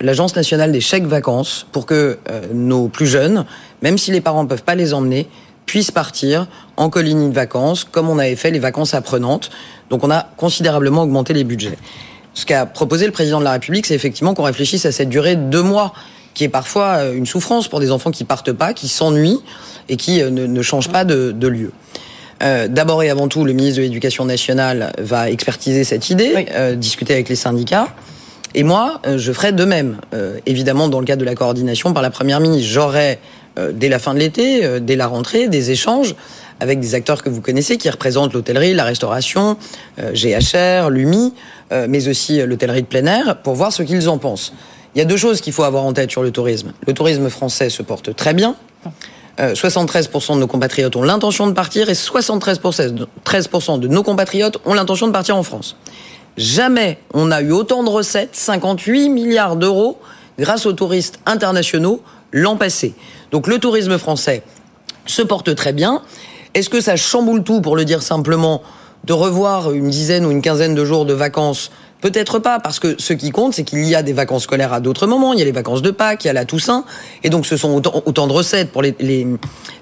Speaker 13: l'Agence nationale des chèques vacances pour que euh, nos plus jeunes, même si les parents ne peuvent pas les emmener, puissent partir en colonie de vacances, comme on avait fait les vacances apprenantes. Donc on a considérablement augmenté les budgets. Ce qu'a proposé le président de la République, c'est effectivement qu'on réfléchisse à cette durée de deux mois, qui est parfois euh, une souffrance pour des enfants qui partent pas, qui s'ennuient et qui euh, ne, ne changent pas de, de lieu. Euh, D'abord et avant tout, le ministre de l'Éducation nationale va expertiser cette idée, euh, discuter avec les syndicats. Et moi, euh, je ferai de même. Euh, évidemment, dans le cadre de la coordination par la Première ministre, j'aurai, euh, dès la fin de l'été, dès la rentrée, des échanges avec des acteurs que vous connaissez qui représentent l'hôtellerie, la restauration, GHR, l'UMI, mais aussi l'hôtellerie de plein air, pour voir ce qu'ils en pensent. Il y a deux choses qu'il faut avoir en tête sur le tourisme. Le tourisme français se porte très bien. Euh, 73% de nos compatriotes ont l'intention de partir et 73% 13% de nos compatriotes ont l'intention de partir en France. Jamais on a eu autant de recettes, 58 milliards d'euros, grâce aux touristes internationaux l'an passé. Donc le tourisme français se porte très bien. Est-ce que ça chamboule tout, pour le dire simplement, de revoir une dizaine ou une quinzaine de jours de vacances Peut-être pas, parce que ce qui compte, c'est qu'il y a des vacances scolaires à d'autres moments. Il y a les vacances de Pâques, il y a la Toussaint, et donc ce sont autant, autant de recettes pour les, les,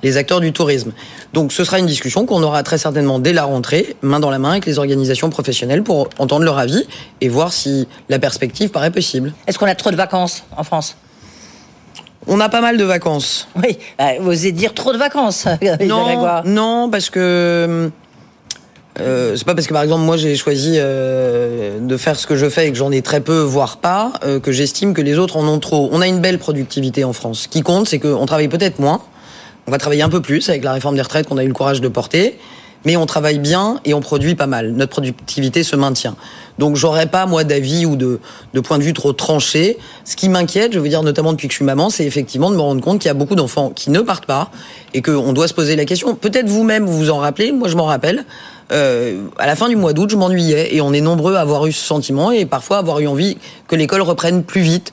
Speaker 13: les acteurs du tourisme. Donc ce sera une discussion qu'on aura très certainement dès la rentrée, main dans la main avec les organisations professionnelles pour entendre leur avis et voir si la perspective paraît possible.
Speaker 12: Est-ce qu'on a trop de vacances en France?
Speaker 13: On a pas mal de vacances.
Speaker 12: Oui, euh, vous osez dire trop de vacances. [laughs]
Speaker 13: Non, non, parce que euh, c'est pas parce que par exemple moi j'ai choisi euh, de faire ce que je fais et que j'en ai très peu, voire pas, euh, que j'estime que les autres en ont trop. On a une belle productivité en France. Ce qui compte, c'est qu'on travaille peut-être moins. On va travailler un peu plus avec la réforme des retraites qu'on a eu le courage de porter. Mais on travaille bien et on produit pas mal. Notre productivité se maintient. Donc j'aurais pas moi d'avis ou de, point de vue trop tranché. Ce qui m'inquiète, je veux dire notamment depuis que je suis maman, c'est effectivement de me rendre compte qu'il y a beaucoup d'enfants qui ne partent pas et qu'on doit se poser la question. Peut-être vous-même vous vous en rappelez. Moi je m'en rappelle. Euh, à la fin du mois d'août, je m'ennuyais et on est nombreux à avoir eu ce sentiment et parfois avoir eu envie que l'école reprenne plus vite.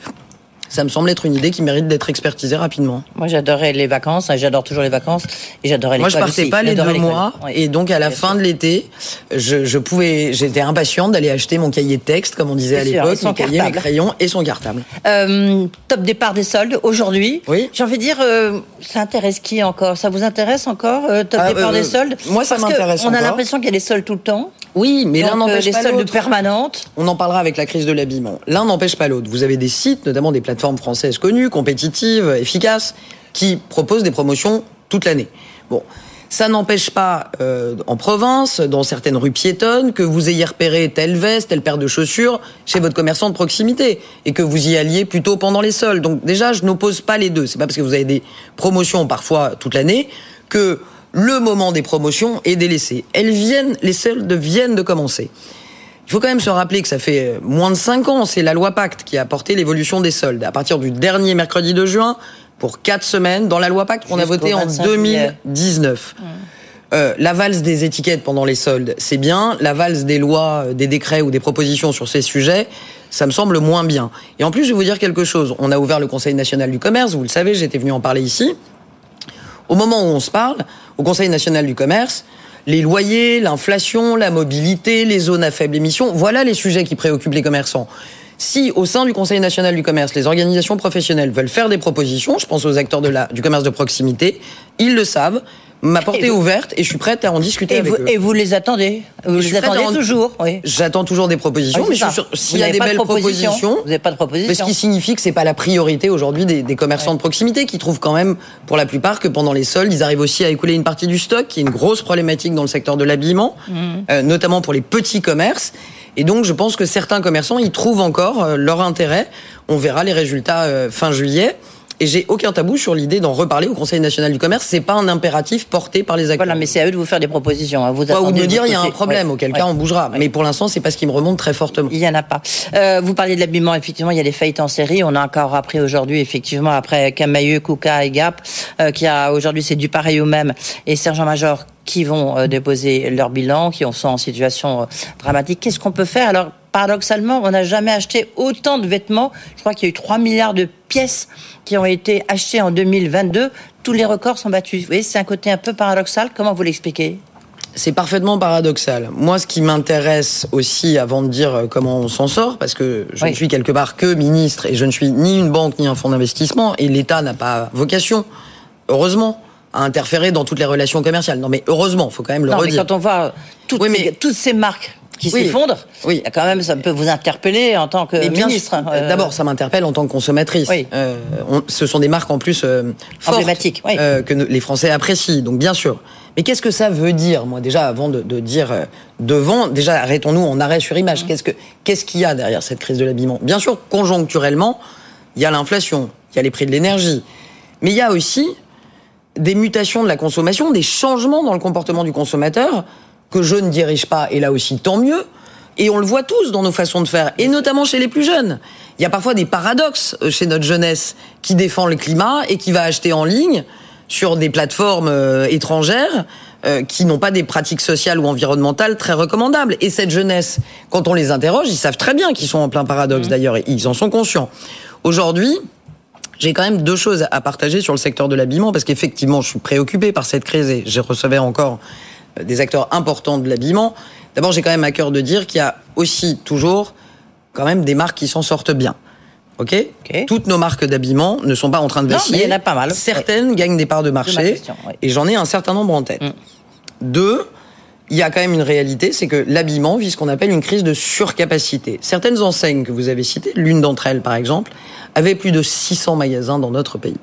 Speaker 13: Ça me semble être une idée qui mérite d'être expertisée rapidement.
Speaker 12: Moi, j'adorais les vacances. J'adore toujours les vacances et j'adorais les
Speaker 13: Moi, je partais pas les deux mois, et donc à la fin de l'été, je, je pouvais, j'étais impatiente d'aller acheter mon cahier de texte, comme on disait à l'époque, mon cahier, mes crayons et son cartable.
Speaker 12: Euh, top départ des soldes aujourd'hui.
Speaker 13: Oui.
Speaker 12: J'ai envie de dire, euh, ça intéresse qui encore? Ça vous intéresse encore euh, top
Speaker 13: Ah,
Speaker 12: départ des soldes?
Speaker 13: moi, ça m'intéresse
Speaker 12: On a l'impression qu'il y a des soldes tout le temps.
Speaker 13: Oui, mais l'un
Speaker 12: euh,
Speaker 13: n'empêche pas
Speaker 12: soldes
Speaker 13: l'autre.
Speaker 12: permanentes.
Speaker 13: On en parlera avec la crise de l'habillement. L'un n'empêche pas l'autre. Vous avez des sites, notamment des plateformes françaises connues, compétitives, efficaces, qui proposent des promotions toute l'année. Bon. Ça n'empêche pas, euh, en province, dans certaines rues piétonnes, que vous ayez repéré telle veste, telle paire de chaussures chez votre commerçant de proximité et que vous y alliez plutôt pendant les soldes. Donc déjà, je n'oppose pas les deux. C'est pas parce que vous avez des promotions parfois toute l'année que le moment des promotions est délaissé. Elles viennent, les soldes viennent de commencer. Il faut quand même se rappeler que ça fait euh, moins de 5 ans, c'est la loi Pacte qui a apporté l'évolution des soldes. À partir du dernier mercredi de juin, pour 4 semaines, dans la loi Pacte qu'on a votée en
Speaker 12: 25 juillet.
Speaker 13: 2019. Euh, la valse des étiquettes pendant les soldes, c'est bien. La valse des lois, euh, des décrets ou des propositions sur ces sujets, ça me semble moins bien. Et en plus, je vais vous dire quelque chose. On a ouvert le Conseil national du commerce, vous le savez, j'étais venu en parler ici. Au moment où on se parle, au Conseil national du commerce, les loyers, l'inflation, la mobilité, les zones à faible émission, voilà les sujets qui préoccupent les commerçants. Si au sein du Conseil national du commerce, les organisations professionnelles veulent faire des propositions, je pense aux acteurs du commerce de proximité, ils le savent. Ma porte est ouverte et je suis prête à en discuter
Speaker 12: Et
Speaker 13: avec
Speaker 12: vous,
Speaker 13: eux.
Speaker 12: et vous les attendez Vous les attendez
Speaker 13: en-
Speaker 12: toujours oui.
Speaker 13: J'attends toujours des propositions,
Speaker 12: Oui,
Speaker 13: mais je suis s'il y a des
Speaker 12: de
Speaker 13: belles
Speaker 12: proposition.
Speaker 13: propositions,
Speaker 12: Vous n'avez pas de proposition.
Speaker 13: mais ce qui signifie que c'est pas la priorité aujourd'hui des, des commerçants de proximité qui trouvent quand même, pour la plupart, que pendant les soldes, ils arrivent aussi à écouler une partie du stock, qui est une grosse problématique dans le secteur de l'habillement,
Speaker 12: Mhm.
Speaker 13: euh, notamment pour les petits commerces. Et donc, je pense que certains commerçants, ils trouvent encore euh, leur intérêt. On verra les résultats euh, fin juillet. Et j'ai aucun tabou sur l'idée d'en reparler au Conseil national du commerce. C'est pas un impératif porté par les acteurs.
Speaker 12: Voilà, mais c'est à eux de vous faire des propositions. hein. Vous
Speaker 13: ou de me dire il y a un problème,
Speaker 12: Ouais.
Speaker 13: auquel
Speaker 12: Ouais.
Speaker 13: cas on bougera. Mais pour l'instant, c'est pas ce qui me remonte très fortement.
Speaker 12: Il y en a pas. Euh, vous parliez de l'habillement, effectivement, il y a des faillites en série. On a encore appris aujourd'hui, effectivement, après Camailleux, Kuka et Gap, euh, qui a aujourd'hui c'est du pareil au même et Sergent Major qui vont euh, déposer leur bilan, qui sont en situation dramatique. Qu'est-ce qu'on peut faire? Alors, paradoxalement, on n'a jamais acheté autant de vêtements. Je crois qu'il y a eu 3 milliards de pièces qui ont été achetées en 2022. Tous les records sont battus. Vous voyez, c'est un côté un peu paradoxal. Comment vous l'expliquez?
Speaker 13: C'est parfaitement paradoxal. Moi, ce qui m'intéresse aussi, avant de dire euh, comment on s'en sort, parce que je ne suis quelque part que ministre et je ne suis ni une banque ni un fonds d'investissement, et l'État n'a pas vocation, heureusement, à interférer dans toutes les relations commerciales. Non, mais heureusement, faut quand même le
Speaker 12: non, mais quand on voit toutes, ces, toutes ces marques qui
Speaker 13: Oui.
Speaker 12: y a quand même, ça peut vous interpeller en tant que
Speaker 13: Mais
Speaker 12: ministre. Euh,
Speaker 13: D'abord, ça m'interpelle en tant que consommatrice. Euh, on- ce sont des marques en plus euh, fortes,
Speaker 12: Emblématiques, oui.
Speaker 13: euh, que les Français apprécient. Donc bien sûr. Mais qu'est-ce que ça veut dire, moi déjà, avant de, de dire euh, devant, déjà arrêtons-nous en arrêt sur
Speaker 12: Mmh.
Speaker 13: image. Qu'est-ce que qu'est-ce qu'il y a derrière cette crise de l'habillement? Bien sûr, conjoncturellement, il y a l'inflation, il y a les prix de l'énergie, mais il y a aussi des mutations de la consommation, des changements dans le comportement du consommateur que je ne dirige pas, et là aussi tant mieux. Et on le voit tous dans nos façons de faire, et notamment chez les plus jeunes. Il y a parfois des paradoxes euh, chez notre jeunesse qui défend le climat et qui va acheter en ligne sur des plateformes euh, étrangères euh, qui n'ont pas des pratiques sociales ou environnementales très recommandables. Et cette jeunesse, quand on les interroge, ils savent très bien qu'ils sont en plein paradoxe d'ailleurs, et ils en sont conscients. Aujourd'hui, j'ai quand même deux choses à partager sur le secteur de l'habillement parce qu'effectivement, je suis préoccupé par cette crise et je recevais encore des acteurs importants de l'habillement. D'abord, j'ai quand même à cœur de dire qu'il y a aussi toujours quand même des marques qui s'en sortent bien. Ok Toutes nos marques d'habillement ne sont pas en train de
Speaker 12: Non,
Speaker 13: vaciller.
Speaker 12: mais il y en a pas mal.
Speaker 13: Certaines gagnent des parts de
Speaker 12: ma
Speaker 13: marché
Speaker 12: question,
Speaker 13: et j'en ai un certain nombre en tête. Deux, il y a quand même une réalité, c'est que l'habillement vit ce qu'on appelle une crise de surcapacité. Certaines enseignes que vous avez citées, l'une d'entre elles par exemple, avait plus de 600 magasins dans notre pays.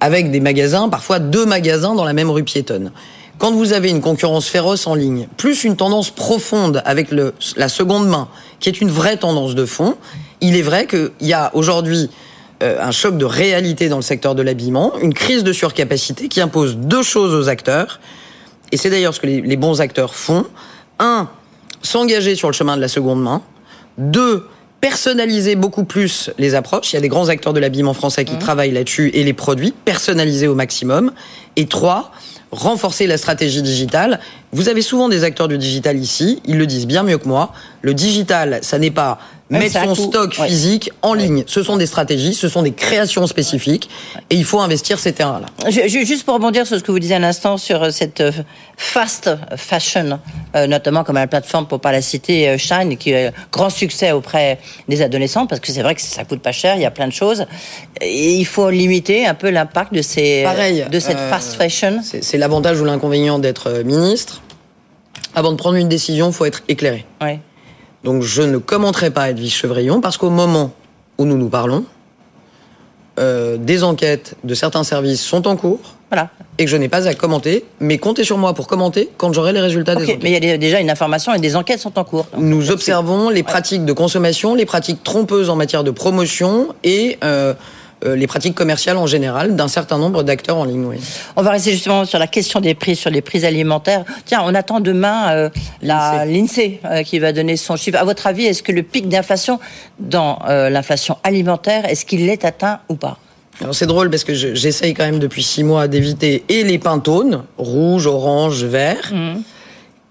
Speaker 13: Avec des magasins, parfois deux magasins dans la même rue piétonne. Quand vous avez une concurrence féroce en ligne, plus une tendance profonde avec le, la seconde main, qui est une vraie tendance de fond, il est vrai qu'il y a aujourd'hui euh, un choc de réalité dans le secteur de l'habillement, une crise de surcapacité qui impose deux choses aux acteurs, et c'est d'ailleurs ce que les, les bons acteurs font. Un, s'engager sur le chemin de la seconde main. Deux, personnaliser beaucoup plus les approches. Il y a des grands acteurs de l'habillement français qui travaillent là-dessus et les produits, personnaliser au maximum. Et trois, renforcer la stratégie digitale. Vous avez souvent des acteurs du digital ici, ils le disent bien mieux que moi. Le digital, ça n'est pas mettre son stock
Speaker 12: Ouais.
Speaker 13: physique en ligne. Ce sont des stratégies, ce sont des créations spécifiques et il faut investir ces terrains-là.
Speaker 12: Juste pour rebondir sur ce que vous disiez à l'instant sur euh, cette euh, fast fashion, euh, notamment comme la plateforme, pour pas la citer, Shine, qui a grand succès auprès des adolescents, parce que c'est vrai que ça coûte pas cher, il y a plein de choses. Et il faut limiter un peu l'impact de, ces,
Speaker 13: Pareil,
Speaker 12: de cette
Speaker 13: euh,
Speaker 12: fast fashion.
Speaker 13: C'est l'avantage ou l'inconvénient d'être ministre. Avant de prendre une décision, il faut être éclairé.
Speaker 12: Ouais.
Speaker 13: Donc je ne commenterai pas Edwige Chevrillon parce qu'au moment où nous nous parlons, euh, des enquêtes de certains services sont en cours.
Speaker 12: Voilà.
Speaker 13: Et que je n'ai pas à commenter, mais comptez sur moi pour commenter quand j'aurai les résultats des enquêtes.
Speaker 12: mais il y a déjà une information et des enquêtes sont en cours.
Speaker 13: Nous observons les pratiques de consommation, les pratiques trompeuses en matière de promotion et euh, les pratiques commerciales en général d'un certain nombre d'acteurs en ligne. Oui.
Speaker 12: On va rester justement sur la question des prix, sur les prix alimentaires. Tiens, on attend demain euh, la- l'INSEE euh, qui va donner son chiffre. À votre avis, est-ce que le pic d'inflation dans euh, l'inflation alimentaire, est-ce qu'il l'est atteint ou pas?
Speaker 13: Alors c'est drôle parce que je- j'essaye quand même depuis six mois d'éviter et les pantônes, rouge, orange, vert,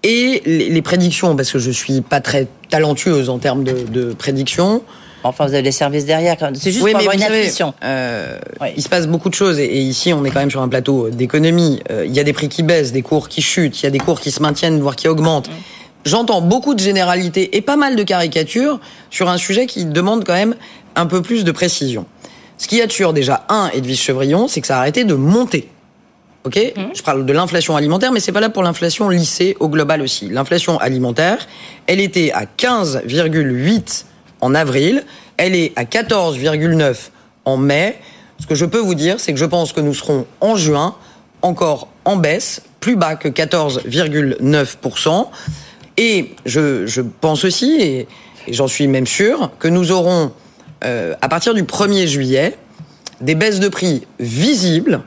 Speaker 13: et les, prédictions, parce que je suis pas très talentueuse en termes de, de prédiction.
Speaker 12: Enfin, vous avez des services derrière. C'est juste
Speaker 13: Oui,
Speaker 12: pour avoir une
Speaker 13: savez, euh, il se passe beaucoup de choses et, et ici on est quand même sur un plateau d'économie. Euh, il y a des prix qui baissent, des cours qui chutent, il y a des cours qui se maintiennent voire qui augmentent. J'entends beaucoup de généralités et pas mal de caricatures sur un sujet qui demande quand même un peu plus de précision. Ce qu'il y a de sûr déjà un Edwige Chevrillon, c'est que ça a arrêté de monter. Ok, je parle de l'inflation alimentaire, mais c'est pas là pour l'inflation lycée au global aussi. L'inflation alimentaire, elle était à 15,8 en avril, elle est à 14,9 en mai. Ce que je peux vous dire, c'est que je pense que nous serons en juin encore en baisse, plus bas que 14,9%. Et je, pense aussi, et, et j'en suis même sûr, que nous aurons, euh, à partir du 1er juillet, des baisses de prix visibles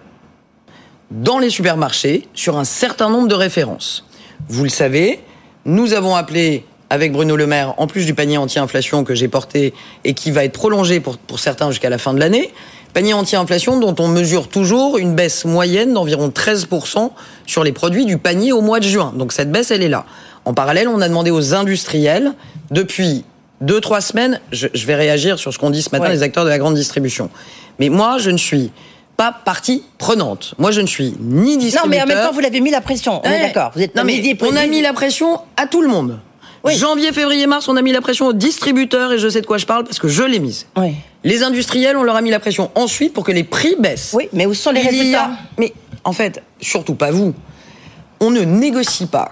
Speaker 13: dans les supermarchés sur un certain nombre de références. Vous le savez, nous avons appelé avec Bruno Le Maire, en plus du panier anti-inflation que j'ai porté et qui va être prolongé pour, pour certains jusqu'à la fin de l'année, panier anti-inflation dont on mesure toujours une baisse moyenne d'environ 13% sur les produits du panier au mois de juin. Donc cette baisse, elle est là. En parallèle, on a demandé aux industriels, depuis deux, trois semaines, je, je vais réagir sur ce qu'ont dit ce matin
Speaker 12: Ouais.
Speaker 13: les acteurs de la grande distribution. Mais moi, je ne suis pas partie prenante. Moi, je ne suis ni distributeur.
Speaker 12: Non, mais en même temps, vous l'avez mis la pression. On est d'accord. Vous êtes
Speaker 13: non, mais on a mis la pression à tout le monde. Janvier, février, mars, on a mis la pression aux distributeurs et je sais de quoi je parle parce que je l'ai mise. Les industriels, on leur a mis la pression ensuite pour que les prix baissent.
Speaker 12: Oui, mais où sont les
Speaker 13: a-
Speaker 12: résultats?
Speaker 13: Mais en fait, surtout pas vous. On ne négocie pas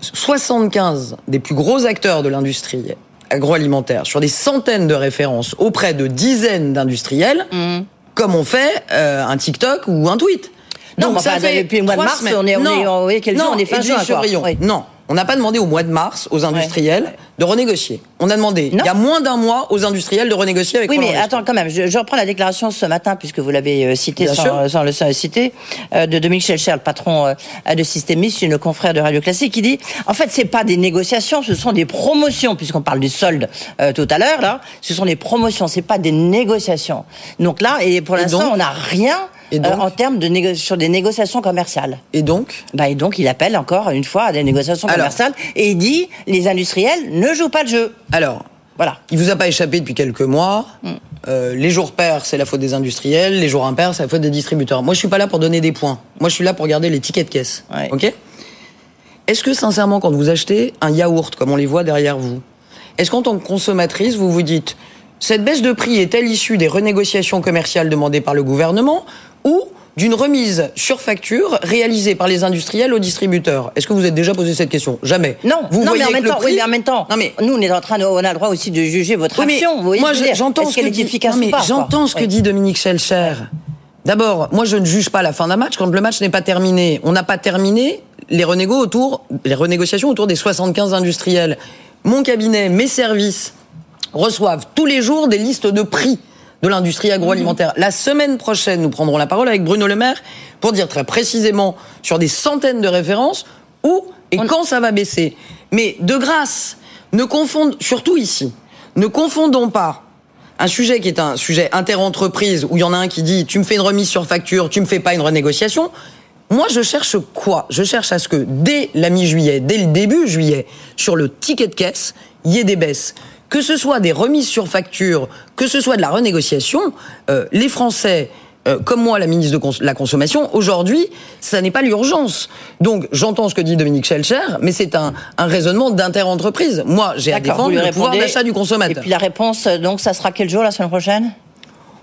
Speaker 13: 75 des plus gros acteurs de l'industrie agroalimentaire sur des centaines de références auprès de dizaines d'industriels,
Speaker 12: Mmh.
Speaker 13: comme on fait euh, un TikTok ou un tweet.
Speaker 12: Non,
Speaker 13: Donc
Speaker 12: mais
Speaker 13: ça
Speaker 12: enfin,
Speaker 13: fait
Speaker 12: depuis le mois de mars,
Speaker 13: semaines.
Speaker 12: on est- on
Speaker 13: Non.
Speaker 12: est- on est quel jour?
Speaker 13: Non,
Speaker 12: On est fin juin. Oui.
Speaker 13: Non, on n'a pas demandé au mois de mars aux industriels de renégocier. On a demandé il y a moins d'un mois aux industriels de renégocier avec
Speaker 12: Oui, mais attends, quand même, je, je reprends la déclaration ce matin, puisque vous l'avez euh, cité
Speaker 13: Bien
Speaker 12: sans, le citer, euh, de Dominique Schelcher, le patron euh, de Systémis, une confrère de Radio Classique, qui dit, en fait, c'est pas des négociations, ce sont des promotions, puisqu'on parle du solde euh, tout à l'heure, là, ce sont des promotions, c'est pas des négociations. Donc là, et pour l'instant, on n'a rien
Speaker 13: Et
Speaker 12: euh, en termes de sur des négociations commerciales.
Speaker 13: Et donc
Speaker 12: bah, Et donc, il appelle encore une fois à des négociations
Speaker 13: Alors.
Speaker 12: Et il dit, les industriels ne jouent pas le jeu.
Speaker 13: Alors,
Speaker 12: Voilà.
Speaker 13: il vous a pas échappé depuis quelques mois. Euh, les jours pairs, c'est la faute des industriels. Les jours impairs, c'est la faute des distributeurs. Moi, je suis pas là pour donner des points. Moi, je suis là pour garder les tickets de caisse. Ok? Est-ce que sincèrement, quand vous achetez un yaourt, comme on les voit derrière vous, est-ce qu'en tant que consommatrice, vous vous dites cette baisse de prix est-elle issue des renégociations commerciales demandées par le gouvernement ou d'une remise sur facture réalisée par les industriels aux distributeurs Est-ce que vous êtes déjà posé cette question? Jamais.
Speaker 12: Non,
Speaker 13: Vous
Speaker 12: non
Speaker 13: voyez
Speaker 12: mais en même temps,
Speaker 13: prix-
Speaker 12: oui, mais en même temps,
Speaker 13: Non, mais-
Speaker 12: nous on est en train de, on a le droit aussi de juger votre
Speaker 13: Oui,
Speaker 12: action. Vous voyez
Speaker 13: moi, j'entends ce que dit,
Speaker 12: efficace
Speaker 13: non, mais
Speaker 12: ou pas
Speaker 13: j'entends ce que dit Dominique Schelcher. D'abord, moi, je ne juge pas la fin d'un match quand le match n'est pas terminé. On n'a pas terminé les autour, les renégociations autour des 75 industriels. Mon cabinet, mes services reçoivent tous les jours des listes de prix de l'industrie agroalimentaire. La semaine prochaine, nous prendrons la parole avec Bruno Le Maire pour dire très précisément sur des centaines de références où et quand ça va baisser. Mais de grâce, ne confondons, surtout ici, ne confondons pas un sujet qui est un sujet interentreprise où il y en a un qui dit tu me fais une remise sur facture, tu me fais pas une renégociation. Moi, je cherche quoi? Je cherche à ce que dès la mi-juillet, dès le début juillet, sur le ticket de caisse, il y ait des baisses. Que ce soit des remises sur facture, que ce soit de la renégociation, euh, les Français, euh, comme moi, la ministre de cons- la Consommation, aujourd'hui, ça n'est pas l'urgence. Donc, j'entends ce que dit Dominique Schelcher, mais c'est un, un raisonnement d'interentreprise. Moi, j'ai à défendre le pouvoir d'achat du consommateur.
Speaker 12: Et puis la réponse, euh, donc, ça sera quel jour la semaine prochaine?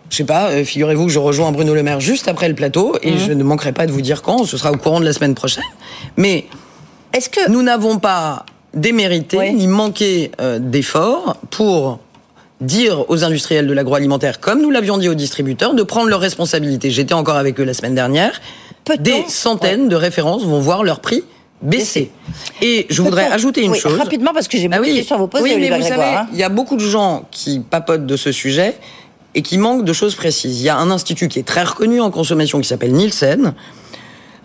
Speaker 13: Je sais pas, euh, figurez-vous que je rejoins Bruno Le Maire juste après le plateau et
Speaker 12: Mhm.
Speaker 13: je ne manquerai pas de vous dire quand, ce sera au courant de la semaine prochaine. Mais
Speaker 12: est-ce que
Speaker 13: nous n'avons pas démérité ni manqué euh, d'efforts pour dire aux industriels de l'agroalimentaire, comme nous l'avions dit aux distributeurs, de prendre leurs responsabilités. J'étais encore avec eux la semaine dernière. Des centaines de références vont voir leur prix baisser. Et je voudrais ajouter une
Speaker 12: oui,
Speaker 13: chose.
Speaker 12: rapidement, parce que j'ai
Speaker 13: Ah
Speaker 12: beaucoup de questions à vous poser,
Speaker 13: Oui, mais vous savez,
Speaker 12: hein.
Speaker 13: il y a beaucoup de gens qui papotent de ce sujet et qui manquent de choses précises. Il y a un institut qui est très reconnu en consommation qui s'appelle Nielsen.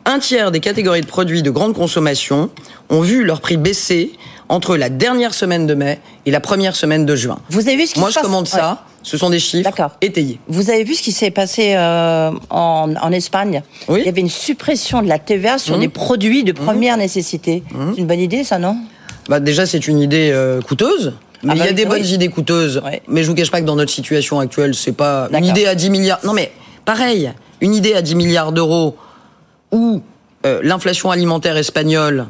Speaker 13: Un tiers des catégories de produits de grande consommation ont vu leur prix baisser entre la dernière semaine de mai et la première semaine de juin.
Speaker 12: Vous avez vu ce qui
Speaker 13: Moi,
Speaker 12: se
Speaker 13: je
Speaker 12: passe
Speaker 13: commande ça.
Speaker 12: Ouais.
Speaker 13: Ce sont des chiffres étayés.
Speaker 12: Vous avez vu ce qui s'est passé euh, en, en Espagne? Il y avait une suppression de la TVA sur
Speaker 13: Mhm.
Speaker 12: des produits de première nécessité. C'est une bonne idée, ça, non?
Speaker 13: Bah déjà, c'est une idée euh, coûteuse. Mais
Speaker 12: Ah
Speaker 13: il
Speaker 12: bah
Speaker 13: y a
Speaker 12: oui,
Speaker 13: des
Speaker 12: oui.
Speaker 13: bonnes idées coûteuses. Mais je vous cache pas que dans notre situation actuelle, c'est pas une idée à 10 milliards. Non mais pareil, une idée à 10 milliards d'euros où euh, l'inflation alimentaire espagnole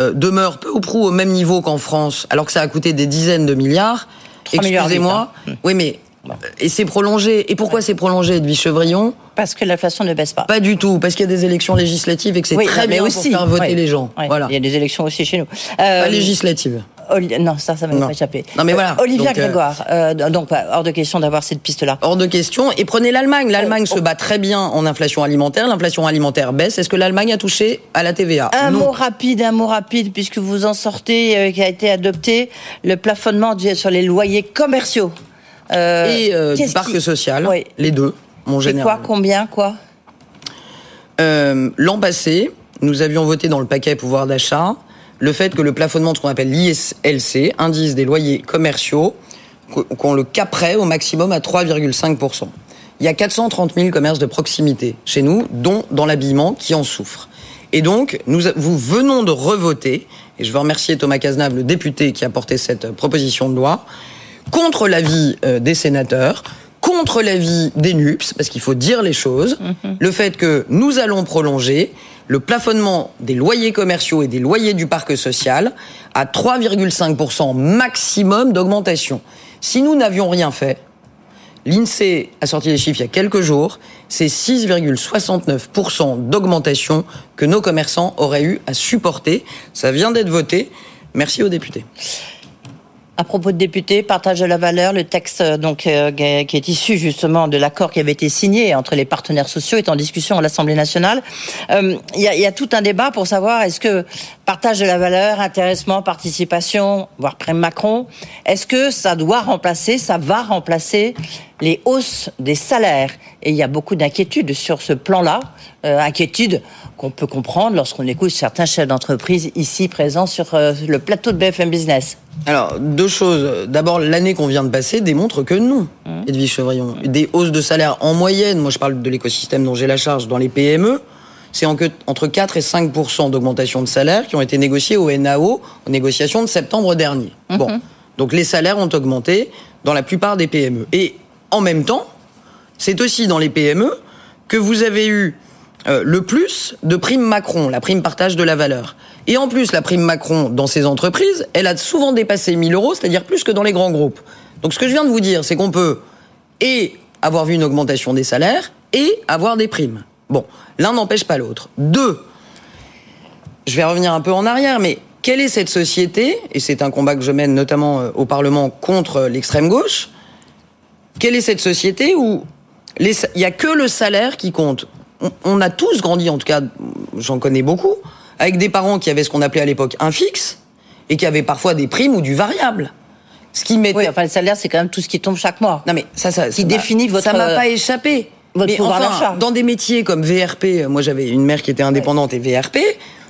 Speaker 13: euh, demeure peu ou prou au même niveau qu'en France, alors que ça a coûté des dizaines de milliards.
Speaker 12: 3 milliards
Speaker 13: Excusez-moi. Oui, mais euh, et c'est prolongé. Et pourquoi c'est prolongé, Edwige Chevrillon?
Speaker 12: Parce que l'inflation ne baisse pas.
Speaker 13: Pas du tout, parce qu'il y a des élections législatives et que c'est
Speaker 12: Oui,
Speaker 13: très bien
Speaker 12: aussi,
Speaker 13: pour faire voter
Speaker 12: ouais.
Speaker 13: les gens.
Speaker 12: Ouais,
Speaker 13: Voilà.
Speaker 12: Il y a des élections aussi chez nous.
Speaker 13: Pas législatives.
Speaker 12: Oli- Non, ça, ça m'a pas échappé.
Speaker 13: Non, mais voilà.
Speaker 12: Euh, Olivia
Speaker 13: Donc, euh,
Speaker 12: Grégoire, euh, donc hors de question d'avoir cette piste-là.
Speaker 13: Hors de question. Et prenez l'Allemagne. L'Allemagne se bat très bien en inflation alimentaire. L'inflation alimentaire baisse. Est-ce que l'Allemagne a touché à la TVA?
Speaker 12: Un
Speaker 13: Non.
Speaker 12: mot rapide, un mot rapide, puisque vous en sortez, euh, qui a été adopté, le plafonnement sur les loyers commerciaux. Euh,
Speaker 13: Et euh, du parc
Speaker 12: qui-
Speaker 13: social.
Speaker 12: Oui.
Speaker 13: Les deux, mon général.
Speaker 12: quoi, combien, quoi?
Speaker 13: L'an passé, nous avions voté dans le paquet pouvoir d'achat le fait que le plafonnement de ce qu'on appelle l'ISLC, indice des loyers commerciaux, qu- qu'on le caperait au maximum à 3,5%. Il y a 430 000 commerces de proximité chez nous, dont dans l'habillement, qui en souffrent. Et donc, nous, vous venons de revoter, et je veux remercier Thomas Cazenave, le député qui a porté cette euh, proposition de loi, contre l'avis euh, des sénateurs, contre l'avis des NUPS, parce qu'il faut dire les choses, le fait que nous allons prolonger le plafonnement des loyers commerciaux et des loyers du parc social à 3,5% maximum d'augmentation. Si nous n'avions rien fait, l'INSEE a sorti les chiffres il y a quelques jours, c'est 6,69% d'augmentation que nos commerçants auraient eu à supporter. Ça vient d'être voté. Merci aux députés.
Speaker 12: À propos de députés, partage de la valeur, le texte euh, donc euh, qui est- issu justement de l'accord qui avait été signé entre les partenaires sociaux est en discussion à l'Assemblée nationale. Euh, Il y, a, il y a tout un débat pour savoir est-ce que partage de la valeur, intéressement, participation, voire prime Macron, est-ce que ça doit remplacer, ça va remplacer les hausses des salaires? Et il y a beaucoup d'inquiétudes sur ce plan-là, euh, inquiétudes qu'on peut comprendre lorsqu'on écoute certains chefs d'entreprise ici présents sur euh, le plateau de BFM Business.
Speaker 13: Alors, deux choses. D'abord, l'année qu'on vient de passer démontre que non, Edwige Chevrillon. Des hausses de salaire en moyenne, moi je parle de l'écosystème dont j'ai la charge, dans les PME, c'est entre 4 et 5% d'augmentation de salaire qui ont été négociés au NAO en négociation de septembre dernier. Bon, donc les salaires ont augmenté dans la plupart des PME. Et en même temps, c'est aussi dans les PME que vous avez eu euh, le plus de primes Macron, la prime partage de la valeur. Et en plus, la prime Macron, dans ces entreprises, elle a souvent dépassé 1000 euros, c'est-à-dire plus que dans les grands groupes. Donc ce que je viens de vous dire, c'est qu'on peut et avoir vu une augmentation des salaires et avoir des primes. Bon, l'un n'empêche pas l'autre. Deux, je vais revenir un peu en arrière, mais quelle est cette société, et c'est un combat que je mène notamment euh, au Parlement contre euh, l'extrême gauche, quelle est cette société où il y a que le salaire qui compte? On, on a tous grandi, en tout cas, j'en connais beaucoup, avec des parents qui avaient ce qu'on appelait à l'époque un fixe et qui avaient parfois des primes ou du variable. Ce qui met.
Speaker 12: Oui, enfin, le salaire, c'est quand même tout ce qui tombe chaque mois.
Speaker 13: Non, mais ça, ça,
Speaker 12: Qui
Speaker 13: ça
Speaker 12: définit votre-
Speaker 13: Ça m'a pas échappé.
Speaker 12: Votre
Speaker 13: mais
Speaker 12: pouvoir
Speaker 13: enfin,
Speaker 12: d'achat.
Speaker 13: dans des métiers comme VRP, moi j'avais une mère qui était indépendante et VRP,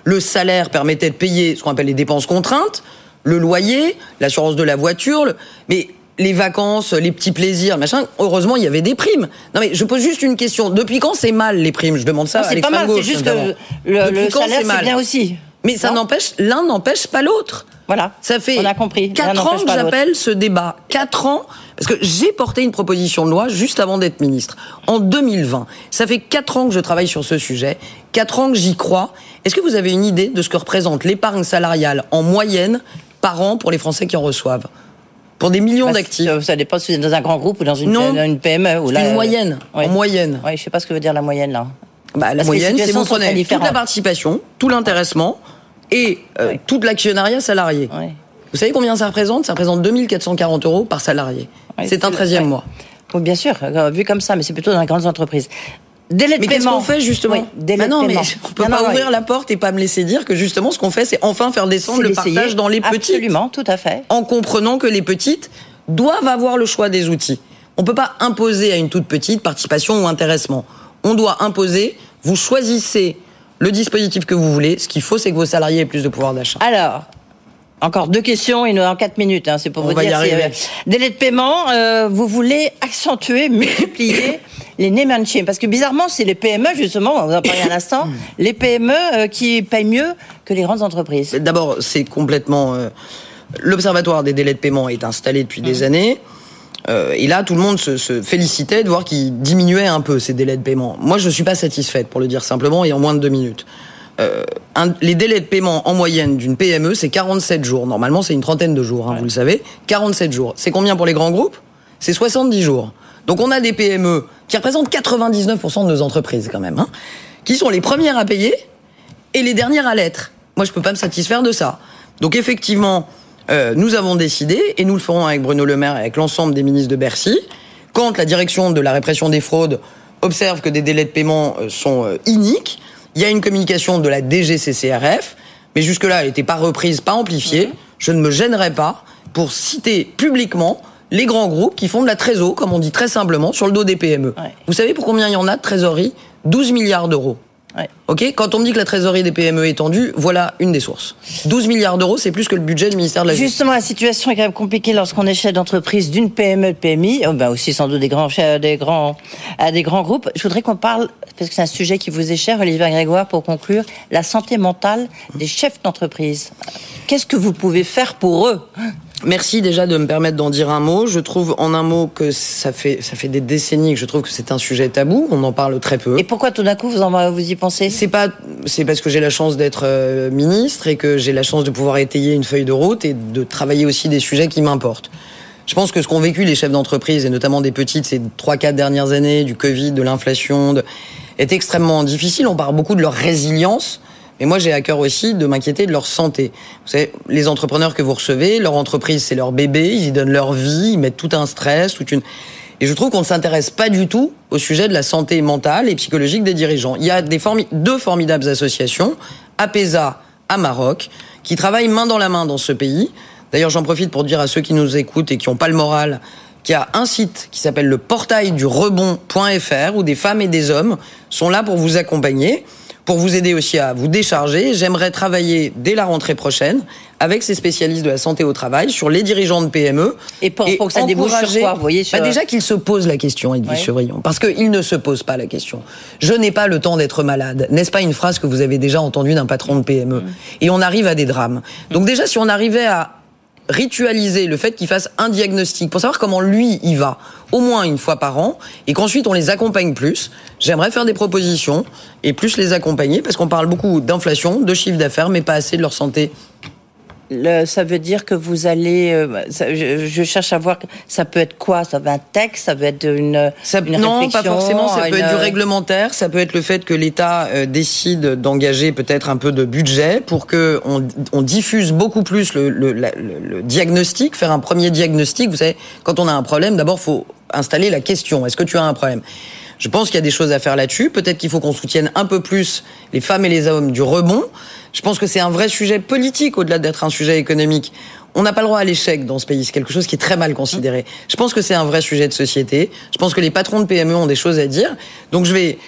Speaker 13: le salaire permettait de payer ce qu'on appelle les dépenses contraintes, le loyer, l'assurance de la voiture, le- mais les vacances, les petits plaisirs, machin. Heureusement, il y avait des primes. Non, mais je pose juste une question. Depuis quand c'est mal les primes? Je demande ça
Speaker 12: Non,
Speaker 13: à
Speaker 12: c'est pas mal, c'est juste que le- salaire, c'est
Speaker 13: mal?
Speaker 12: bien aussi.
Speaker 13: Mais ça n'empêche, l'un n'empêche pas l'autre.
Speaker 12: Voilà.
Speaker 13: Ça fait
Speaker 12: On a compris. L'un
Speaker 13: quatre ans
Speaker 12: n'empêche
Speaker 13: que j'appelle ce débat. Quatre ans. Parce que j'ai porté une proposition de loi juste avant d'être ministre. En 2020. Ça fait quatre ans que je travaille sur ce sujet. Quatre ans que j'y crois. Est-ce que vous avez une idée de ce que représente l'épargne salariale en moyenne par an pour les Français qui en reçoivent? Pour des millions
Speaker 12: Bah,
Speaker 13: d'actifs.
Speaker 12: ça- dépend si vous êtes dans un grand groupe ou dans une,
Speaker 13: Non.
Speaker 12: une PME. Ou
Speaker 13: C'est
Speaker 12: là,
Speaker 13: une
Speaker 12: euh,
Speaker 13: moyenne.
Speaker 12: oui.
Speaker 13: En moyenne.
Speaker 12: Oui, je sais pas ce que veut dire la moyenne là.
Speaker 13: Bah, la
Speaker 12: Parce
Speaker 13: moyenne, c'est vous prenez toute la participation, tout l'intéressement et euh, tout l'actionnariat salarié. Vous savez combien ça représente? Ça représente 2440 euros par salarié. c'est un 13e
Speaker 12: ouais.
Speaker 13: mois.
Speaker 12: Oui, bien sûr, euh, vu comme ça, mais c'est plutôt dans les grandes entreprises. Délai de
Speaker 13: Mais qu'est-ce qu'on fait justement?
Speaker 12: Oui, délai
Speaker 13: Bah
Speaker 12: de
Speaker 13: Non, mais on peut
Speaker 12: Non,
Speaker 13: pas
Speaker 12: non,
Speaker 13: ouvrir
Speaker 12: oui.
Speaker 13: la porte et pas me laisser dire que justement ce qu'on fait, c'est enfin faire descendre le partage dans les petites.
Speaker 12: Absolument, tout à fait.
Speaker 13: En comprenant que les petites doivent avoir le choix des outils. On peut pas imposer à une toute petite participation ou intéressement. On doit imposer, vous choisissez le dispositif que vous voulez. Ce qu'il faut, c'est que vos salariés aient plus de pouvoir d'achat.
Speaker 12: Alors, encore deux questions, il nous en 4 minutes, hein, c'est pour
Speaker 13: On
Speaker 12: vous
Speaker 13: va y
Speaker 12: dire. si,
Speaker 13: arriver.
Speaker 12: euh, délai de paiement, euh, vous voulez accentuer, [laughs] multiplier les name and shame. Parce que bizarrement, c'est les PME, justement, on vous en parlait à l'instant, [coughs] les PME euh, qui payent mieux que les grandes entreprises.
Speaker 13: D'abord, c'est complètement euh, L'observatoire des délais de paiement est installé depuis des années. Euh, et là, tout le monde se, se félicitait de voir qu'il diminuait un peu ces délais de paiement. Moi, je suis pas satisfaite, pour le dire simplement, et en moins de deux minutes. Euh, un- les délais de paiement en moyenne d'une PME, c'est 47 jours. Normalement, c'est une trentaine de jours, hein, vous le savez. 47 jours. C'est combien pour les grands groupes? C'est 70 jours. Donc on a des PME qui représentent 99% de nos entreprises quand même, hein, qui sont les premières à payer et les dernières à l'être. Moi, je peux pas me satisfaire de ça. Donc effectivement, euh, nous avons décidé, et nous le ferons avec Bruno Le Maire et avec l'ensemble des ministres de Bercy, quand la direction de la répression des fraudes observe que des délais de paiement euh, sont iniques, il y a une communication de la DGCCRF, mais jusque-là, elle n'était pas reprise, pas amplifiée. Je ne me gênerai pas pour citer publiquement les grands groupes qui font de la trésor, comme on dit très simplement, sur le dos des PME. Vous savez pour combien il y en a de trésorerie? 12 milliards d'euros. Ok, quand on me dit que la trésorerie des PME est tendue, voilà une des sources. 12 milliards d'euros, c'est plus que le budget du ministère de la Justice.
Speaker 12: Justement, la situation est quand même compliquée lorsqu'on est chef d'entreprise d'une PME, de PMI, oh, ben aussi sans doute des grands, chefs- des grands, euh, des grands groupes. Je voudrais qu'on parle, parce que c'est un sujet qui vous est cher, Olivier Grégoire, pour conclure, la santé mentale des chefs d'entreprise. Qu'est-ce que vous pouvez faire pour eux?
Speaker 13: Merci déjà de me permettre d'en dire un mot. Je trouve en un mot que ça fait ça fait des décennies que je trouve que c'est un sujet tabou. On en parle très peu.
Speaker 12: Et pourquoi tout d'un coup vous en vous y pensez?
Speaker 13: C'est pas c'est parce que j'ai la chance d'être euh, ministre et que j'ai la chance de pouvoir étayer une feuille de route et de travailler aussi des sujets qui m'importent. Je pense que ce qu'ont vécu les chefs d'entreprise et notamment des petites ces trois quatre dernières années du Covid, de l'inflation, de- est extrêmement difficile. On parle beaucoup de leur résilience. Mais moi, j'ai à cœur aussi de m'inquiéter de leur santé. Vous savez, les entrepreneurs que vous recevez, leur entreprise, c'est leur bébé, ils y donnent leur vie, ils mettent tout un stress, toute une... Et je trouve qu'on ne s'intéresse pas du tout au sujet de la santé mentale et psychologique des dirigeants. Il y a deux formidables associations, APESA à Maroc, qui travaillent main dans la main dans ce pays. D'ailleurs, j'en profite pour dire à ceux qui nous écoutent et qui n'ont pas le moral qu'il y a un site qui s'appelle le portail du rebond.fr où des femmes et des hommes sont là pour vous accompagner, pour vous aider aussi à vous décharger. J'aimerais travailler dès la rentrée prochaine avec ces spécialistes de la santé au travail sur les dirigeants de PME.
Speaker 12: Et pour, pour que ça débouche sur quoi Vous voyez, sur...
Speaker 13: Bah, déjà qu'ils se posent la question, Edwige
Speaker 12: Ouais.
Speaker 13: Chevrillon, parce qu'ils ne se posent pas la question. Je n'ai pas le temps d'être malade. N'est-ce pas une phrase que vous avez déjà entendue d'un patron de PME Et on arrive à des drames. Donc déjà, si on arrivait à ritualiser le fait qu'il fasse un diagnostic pour savoir comment lui y va, au moins une fois par an, et qu'ensuite on les accompagne plus, j'aimerais faire des propositions et plus les accompagner, parce qu'on parle beaucoup d'inflation, de chiffre d'affaires, mais pas assez de leur santé
Speaker 12: Le- ça veut dire que vous allez. euh, ça- je, je cherche à voir. Ça peut être quoi? Ça peut être un texte? Ça peut être une.
Speaker 13: Ça-
Speaker 12: une
Speaker 13: non, pas forcément. Ça peut être du réglementaire. Ça peut être le fait que l'État euh, décide d'engager peut-être un peu de budget pour que on, on diffuse beaucoup plus le, le, la- le- le diagnostic, faire un premier diagnostic. Vous savez, quand on a un problème, d'abord faut installer la question. Est-ce que tu as un problème? Je pense qu'il y a des choses à faire là-dessus. Peut-être qu'il faut qu'on soutienne un peu plus les femmes et les hommes du rebond. Je pense que c'est un vrai sujet politique au-delà d'être un sujet économique. On n'a pas le droit à l'échec dans ce pays. C'est quelque chose qui est très mal considéré. Je pense que c'est un vrai sujet de société. Je pense que les patrons de PME ont des choses à dire. Donc je vais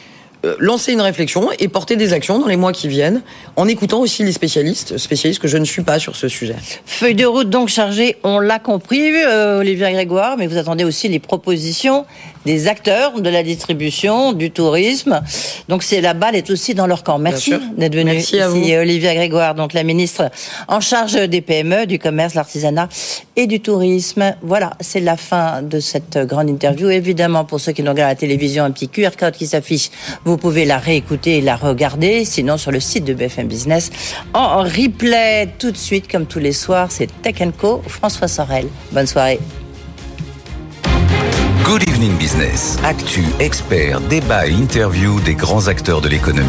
Speaker 13: lancer une réflexion et porter des actions dans les mois qui viennent, en écoutant aussi les spécialistes, spécialistes que je ne suis pas sur ce sujet.
Speaker 12: Feuille de route donc chargée, on l'a compris, euh, Olivier Grégoire, mais vous attendez aussi les propositions des acteurs de la distribution, du tourisme. Donc c'est la balle est aussi dans leur camp. Merci d'être venu
Speaker 13: Merci
Speaker 12: ici,
Speaker 13: à vous.
Speaker 12: Olivier Grégoire, donc la ministre en charge des PME, du commerce, l'artisanat et du tourisme. Voilà, c'est la fin de cette grande interview. Évidemment, pour ceux qui nous regardent à la télévision, un petit QR code qui s'affiche. Vous pouvez la réécouter et la regarder. Sinon, sur le site de BFM Business, en replay tout de suite, comme tous les soirs, c'est Tech Co. François Sorel. Bonne soirée.
Speaker 1: Good Evening Business. Actu, experts, débat et interview des grands acteurs de l'économie.